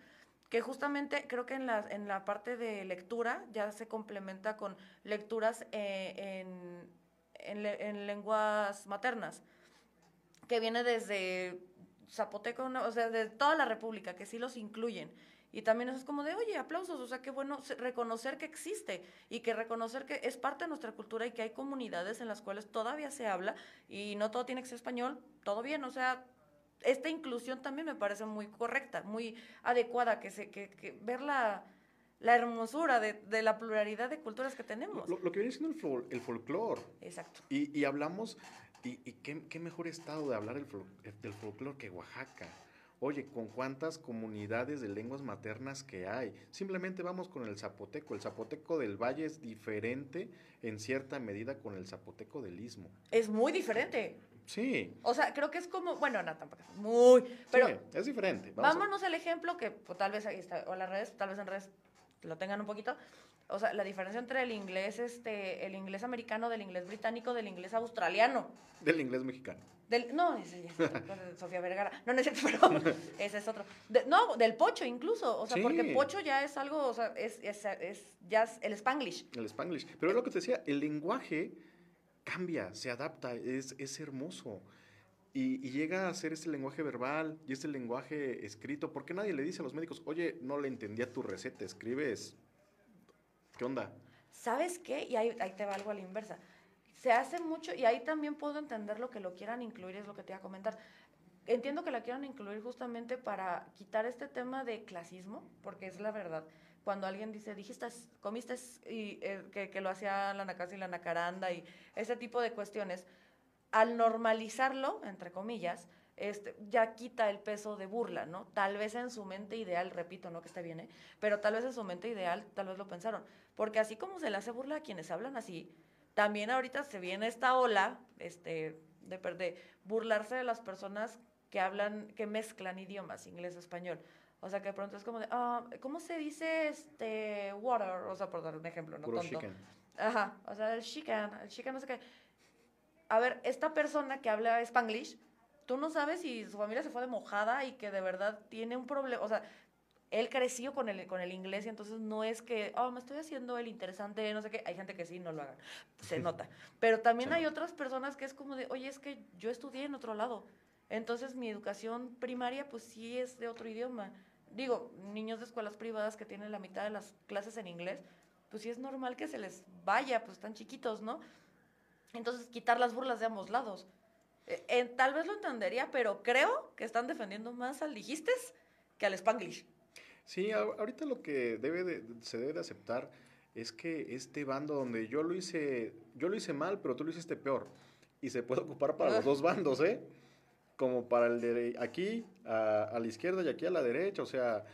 que justamente creo que en la, en la parte de lectura ya se complementa con lecturas eh, en, en, lenguas maternas, que viene desde zapoteco, o sea, de toda la República, que sí los incluyen. Y también eso es como de, oye, aplausos, o sea, qué bueno reconocer que existe y que reconocer que es parte de nuestra cultura y que hay comunidades en las cuales todavía se habla y no todo tiene que ser español, todo bien, o sea, esta inclusión también me parece muy correcta, muy adecuada, que, se, que, que ver la, hermosura de, de, la pluralidad de culturas que tenemos. Lo, lo que viene siendo el, el folclore. Exacto. Y, y hablamos, y, y qué, qué, mejor estado de hablar el, del folclore que Oaxaca. Oye, ¿con cuántas comunidades de lenguas maternas que hay? Simplemente vamos con el zapoteco. El zapoteco del valle es diferente en cierta medida con el zapoteco del istmo. Es muy diferente. Sí. O sea, creo que es como, bueno, no, tampoco es muy, pero... Sí, es diferente. Vamos vámonos al ejemplo que pues, tal vez ahí está, o las redes, tal vez en redes lo tengan un poquito. O sea, la diferencia entre el inglés, este, el inglés americano, del inglés británico, del inglés australiano. Del inglés mexicano. Del, no, ese es *laughs* Sofía Vergara. No, no es cierto, *laughs* pero *laughs* ese es otro. De, no, del pocho incluso. O sea, sí. porque pocho ya es algo, o sea, es, es, es ya es el spanglish. El spanglish. Pero es lo que te decía, el lenguaje cambia, se adapta, es, es hermoso. Y, llega a ser este lenguaje verbal y este lenguaje escrito. ¿Por qué nadie le dice a los médicos, oye, no le entendía tu receta, escribes? ¿Qué onda? ¿Sabes qué? Y ahí, te va algo a la inversa se hace mucho, y ahí también puedo entender lo que lo quieran incluir, es lo que te iba a comentar. Entiendo que la quieran incluir justamente para quitar este tema de clasismo, porque es la verdad. Cuando alguien dice, dijiste, comiste, y eh, que, que, lo hacía la nacasa y la nacaranda y ese tipo de cuestiones, al normalizarlo, entre comillas, este, ya quita el peso de burla, ¿no? Tal vez en su mente ideal, repito, no que esté bien, ¿eh? pero tal vez en su mente ideal, tal vez lo pensaron. Porque así como se le hace burla a quienes hablan así, también ahorita se viene esta ola este, de, de burlarse de las personas que hablan, que mezclan idiomas, inglés, español. O sea, que de pronto es como de, ah, ¿cómo se dice este water? O sea, por dar un ejemplo, no Puro tonto. chicken. Ajá, o sea, el chicken, el chicken no sé qué. A ver, esta persona que habla spanglish, tú no sabes si su familia se fue de mojada y que de verdad tiene un problema, o sea, él creció con el, con el inglés y entonces no es que, oh, me estoy haciendo el interesante, no sé qué. Hay gente que sí, no lo hagan, se *laughs* nota. Pero también sí. hay otras personas que es como de, oye, es que yo estudié en otro lado. Entonces mi educación primaria pues sí es de otro idioma. Digo, niños de escuelas privadas que tienen la mitad de las clases en inglés, pues sí es normal que se les vaya, pues están chiquitos, ¿no? Entonces quitar las burlas de ambos lados. Eh, eh, tal vez lo entendería, pero creo que están defendiendo más al dijiste que al spanglish. Sí, ahorita lo que debe de, se debe de aceptar es que este bando donde yo lo hice, yo lo hice mal, pero tú lo hiciste peor. Y se puede ocupar para los *laughs* dos bandos, ¿eh? Como para el de aquí a, a la izquierda y aquí a la derecha. O sea,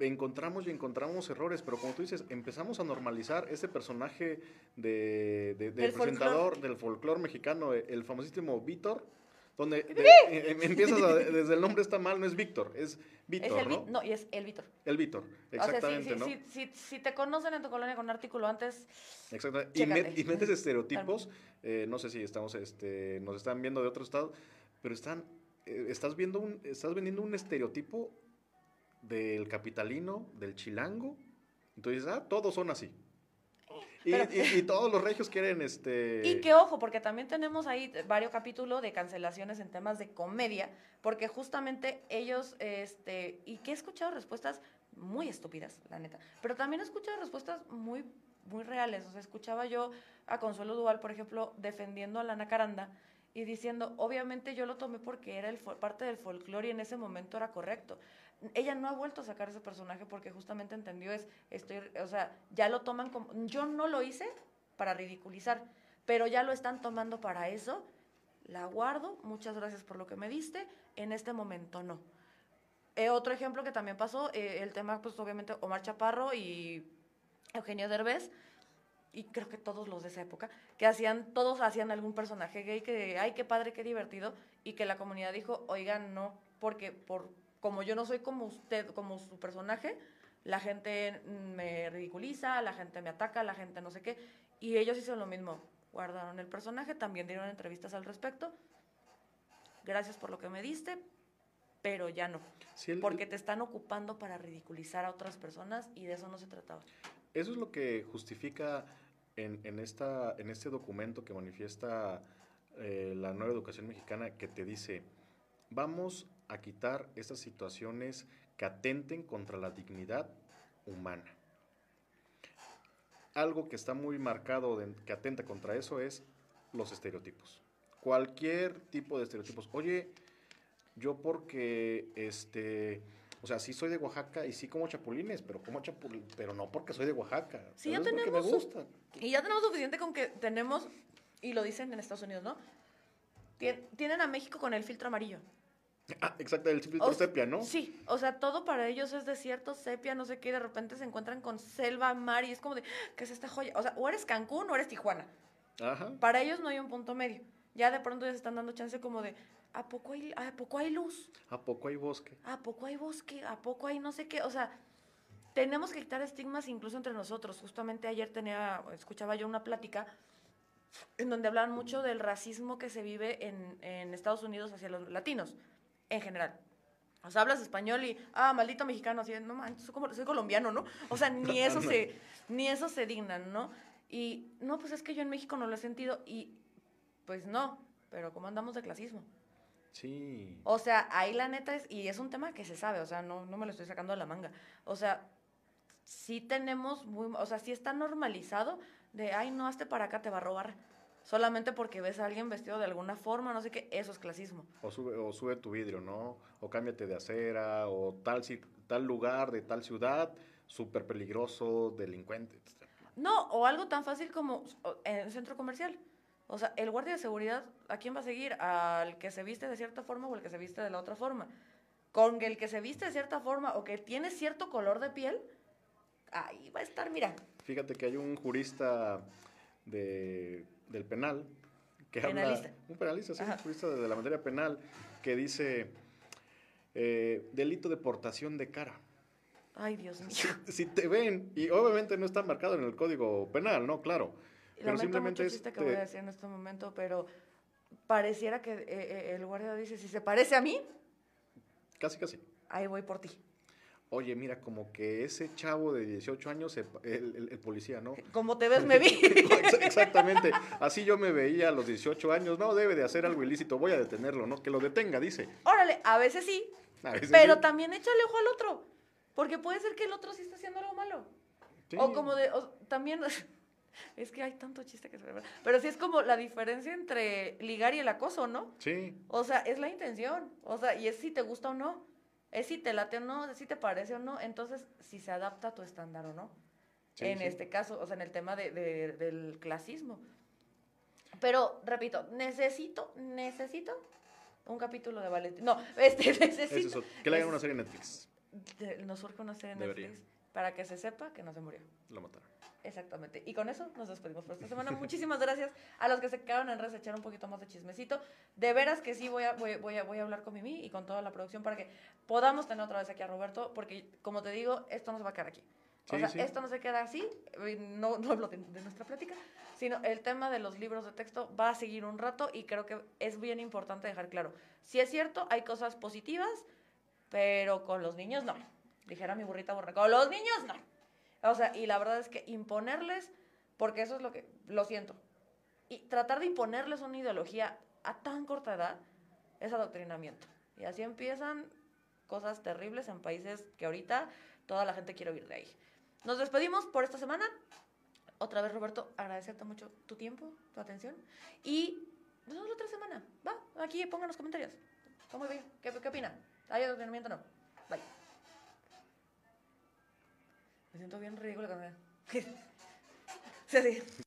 encontramos y encontramos errores, pero como tú dices, empezamos a normalizar ese personaje de, de, de presentador folclor. del folclore mexicano, el famosísimo Víctor donde *laughs* de, eh, empiezas a, desde el nombre está mal, no es Víctor, es Víctor, ¿no? No, y es el Víctor. El Víctor, exactamente, o sea, si, ¿no? Si, si, si, te conocen en tu colonia con un artículo antes, Exactamente, y, met, y, metes estereotipos, eh, no sé si estamos, este, nos están viendo de otro estado, pero están, eh, estás, viendo un, estás vendiendo un estereotipo del capitalino, del chilango, entonces, ah, todos son así. Pero, y, y, todos los regios quieren este... Y que ojo, porque también tenemos ahí varios capítulos de cancelaciones en temas de comedia, porque justamente ellos, este, y que he escuchado respuestas muy estúpidas, la neta, pero también he escuchado respuestas muy, muy reales. O sea, escuchaba yo a Consuelo Duval, por ejemplo, defendiendo a Lana Caranda y diciendo, obviamente yo lo tomé porque era el, parte del folclore y en ese momento era correcto ella no ha vuelto a sacar ese personaje porque justamente entendió es, estoy, o sea, ya lo toman como, yo no lo hice para ridiculizar, pero ya lo están tomando para eso, la guardo, muchas gracias por lo que me diste, en este momento no. Eh, otro ejemplo que también pasó, eh, el tema, pues obviamente Omar Chaparro y Eugenio Derbez, y creo que todos los de esa época, que hacían, todos hacían algún personaje gay que, ay, qué padre, qué divertido, y que la comunidad dijo, oigan, no, porque por como yo no soy como usted, como su personaje, la gente me ridiculiza, la gente me ataca, la gente no sé qué. Y ellos hicieron lo mismo. Guardaron el personaje, también dieron entrevistas al respecto. Gracias por lo que me diste, pero ya no. Sí, el, porque te están ocupando para ridiculizar a otras personas y de eso no se trataba. Eso es lo que justifica en, en, esta, en este documento que manifiesta eh, la nueva educación mexicana que te dice, vamos a quitar estas situaciones que atenten contra la dignidad humana. Algo que está muy marcado, de, que atenta contra eso, es los estereotipos. Cualquier tipo de estereotipos. Oye, yo porque, este, o sea, sí soy de Oaxaca y sí como chapulines, pero como chapulines, pero no porque soy de Oaxaca. Sí, ya tenemos. Me gusta. Y ya tenemos suficiente con que tenemos, y lo dicen en Estados Unidos, ¿no? Tienen a México con el filtro amarillo. Ah, exacto, el filtro sepia, ¿no? Sí, o sea, todo para ellos es desierto, sepia, no sé qué, y de repente se encuentran con selva, mar, y es como de, ¿qué es esta joya? O sea, o eres Cancún o eres Tijuana. Ajá. Para ellos no hay un punto medio. Ya de pronto ya se están dando chance como de, ¿a poco hay, a poco hay luz? ¿A poco hay bosque? ¿A poco hay bosque? ¿A poco hay no sé qué? O sea, tenemos que quitar estigmas incluso entre nosotros. Justamente ayer tenía, escuchaba yo una plática en donde hablaban mucho del racismo que se vive en, en Estados Unidos hacia los latinos en general. O sea, hablas español y, ah, maldito mexicano, así, no manches, soy, soy colombiano, ¿no? O sea, ni eso se, ni eso se dignan, ¿no? Y, no, pues es que yo en México no lo he sentido y, pues no, pero ¿cómo andamos de clasismo? Sí. O sea, ahí la neta es, y es un tema que se sabe, o sea, no, no me lo estoy sacando de la manga. O sea, sí tenemos muy, o sea, sí está normalizado de, ay, no, hazte para acá, te va a robar solamente porque ves a alguien vestido de alguna forma, no sé qué, eso es clasismo. O sube, o sube tu vidrio, ¿no? O cámbiate de acera, o tal, tal lugar de tal ciudad, súper peligroso, delincuente. No, o algo tan fácil como en el centro comercial. O sea, el guardia de seguridad, ¿a quién va a seguir? ¿Al que se viste de cierta forma o el que se viste de la otra forma? Con el que se viste de cierta forma o que tiene cierto color de piel, ahí va a estar, mira. Fíjate que hay un jurista de del penal, que penalista. un penalista, sí, un jurista de la materia penal, que dice eh, delito de portación de cara. Ay, Dios mío. Si, te ven, y obviamente no está marcado en el código penal, ¿no? Claro. Pero simplemente mucho que voy a decir en este momento, pero pareciera que eh, eh, el guardia dice, si se parece a mí. Casi, casi. Ahí voy por ti oye, mira, como que ese chavo de 18 años, el, el, policía, ¿no? *laughs* Como te ves, me vi. *laughs* Exactamente, así yo me veía a los 18 años, no, debe de hacer algo ilícito, voy a detenerlo, ¿no? Que lo detenga, dice. Órale, a veces sí, pero también échale ojo al otro, porque puede ser que el otro sí esté haciendo algo malo. O como de, también, *laughs* es que hay tanto chiste que se ve, pero sí es como la diferencia entre ligar y el acoso, ¿no? Sí. O sea, es la intención, o sea, y es si te gusta o no es si te late o no, es si te parece o no, entonces si se adapta a tu estándar o no. en este caso, o sea, en el tema de, del clasismo. Pero, repito, necesito, necesito un capítulo de Valentín. No, *laughs* este, necesito. Eso, que le hagan una serie en Netflix. nos surge una serie en Netflix para que se sepa que no se murió. Lo mataron. Exactamente. Y con eso nos despedimos por esta semana. Muchísimas gracias a los que se quedaron en redes echar un poquito más de chismecito. De veras que sí voy a, voy, voy, a, voy a hablar con Mimi y con toda la producción para que podamos tener otra vez aquí a Roberto, porque como te digo, esto no se va a quedar aquí. o sea, esto no se queda así, no, no hablo de, nuestra plática, sino el tema de los libros de texto va a seguir un rato y creo que es bien importante dejar claro. Si es cierto, hay cosas positivas, pero con los niños no. Dijera mi burrita borra, con los niños no. O sea, y la verdad es que imponerles, porque eso es lo que, lo siento, y tratar de imponerles una ideología a tan corta edad es adoctrinamiento. Y así empiezan cosas terribles en países que ahorita toda la gente quiere huir de ahí. Nos despedimos por esta semana. Otra vez, Roberto, agradecerte mucho tu tiempo, tu atención. Y nos vemos la otra semana. Va, aquí pongan los comentarios. ¿Cómo bien? ¿Qué, qué opina? ¿Hay adoctrinamiento o no? Bye. Me siento bien ridículo también. *laughs* sí, sí.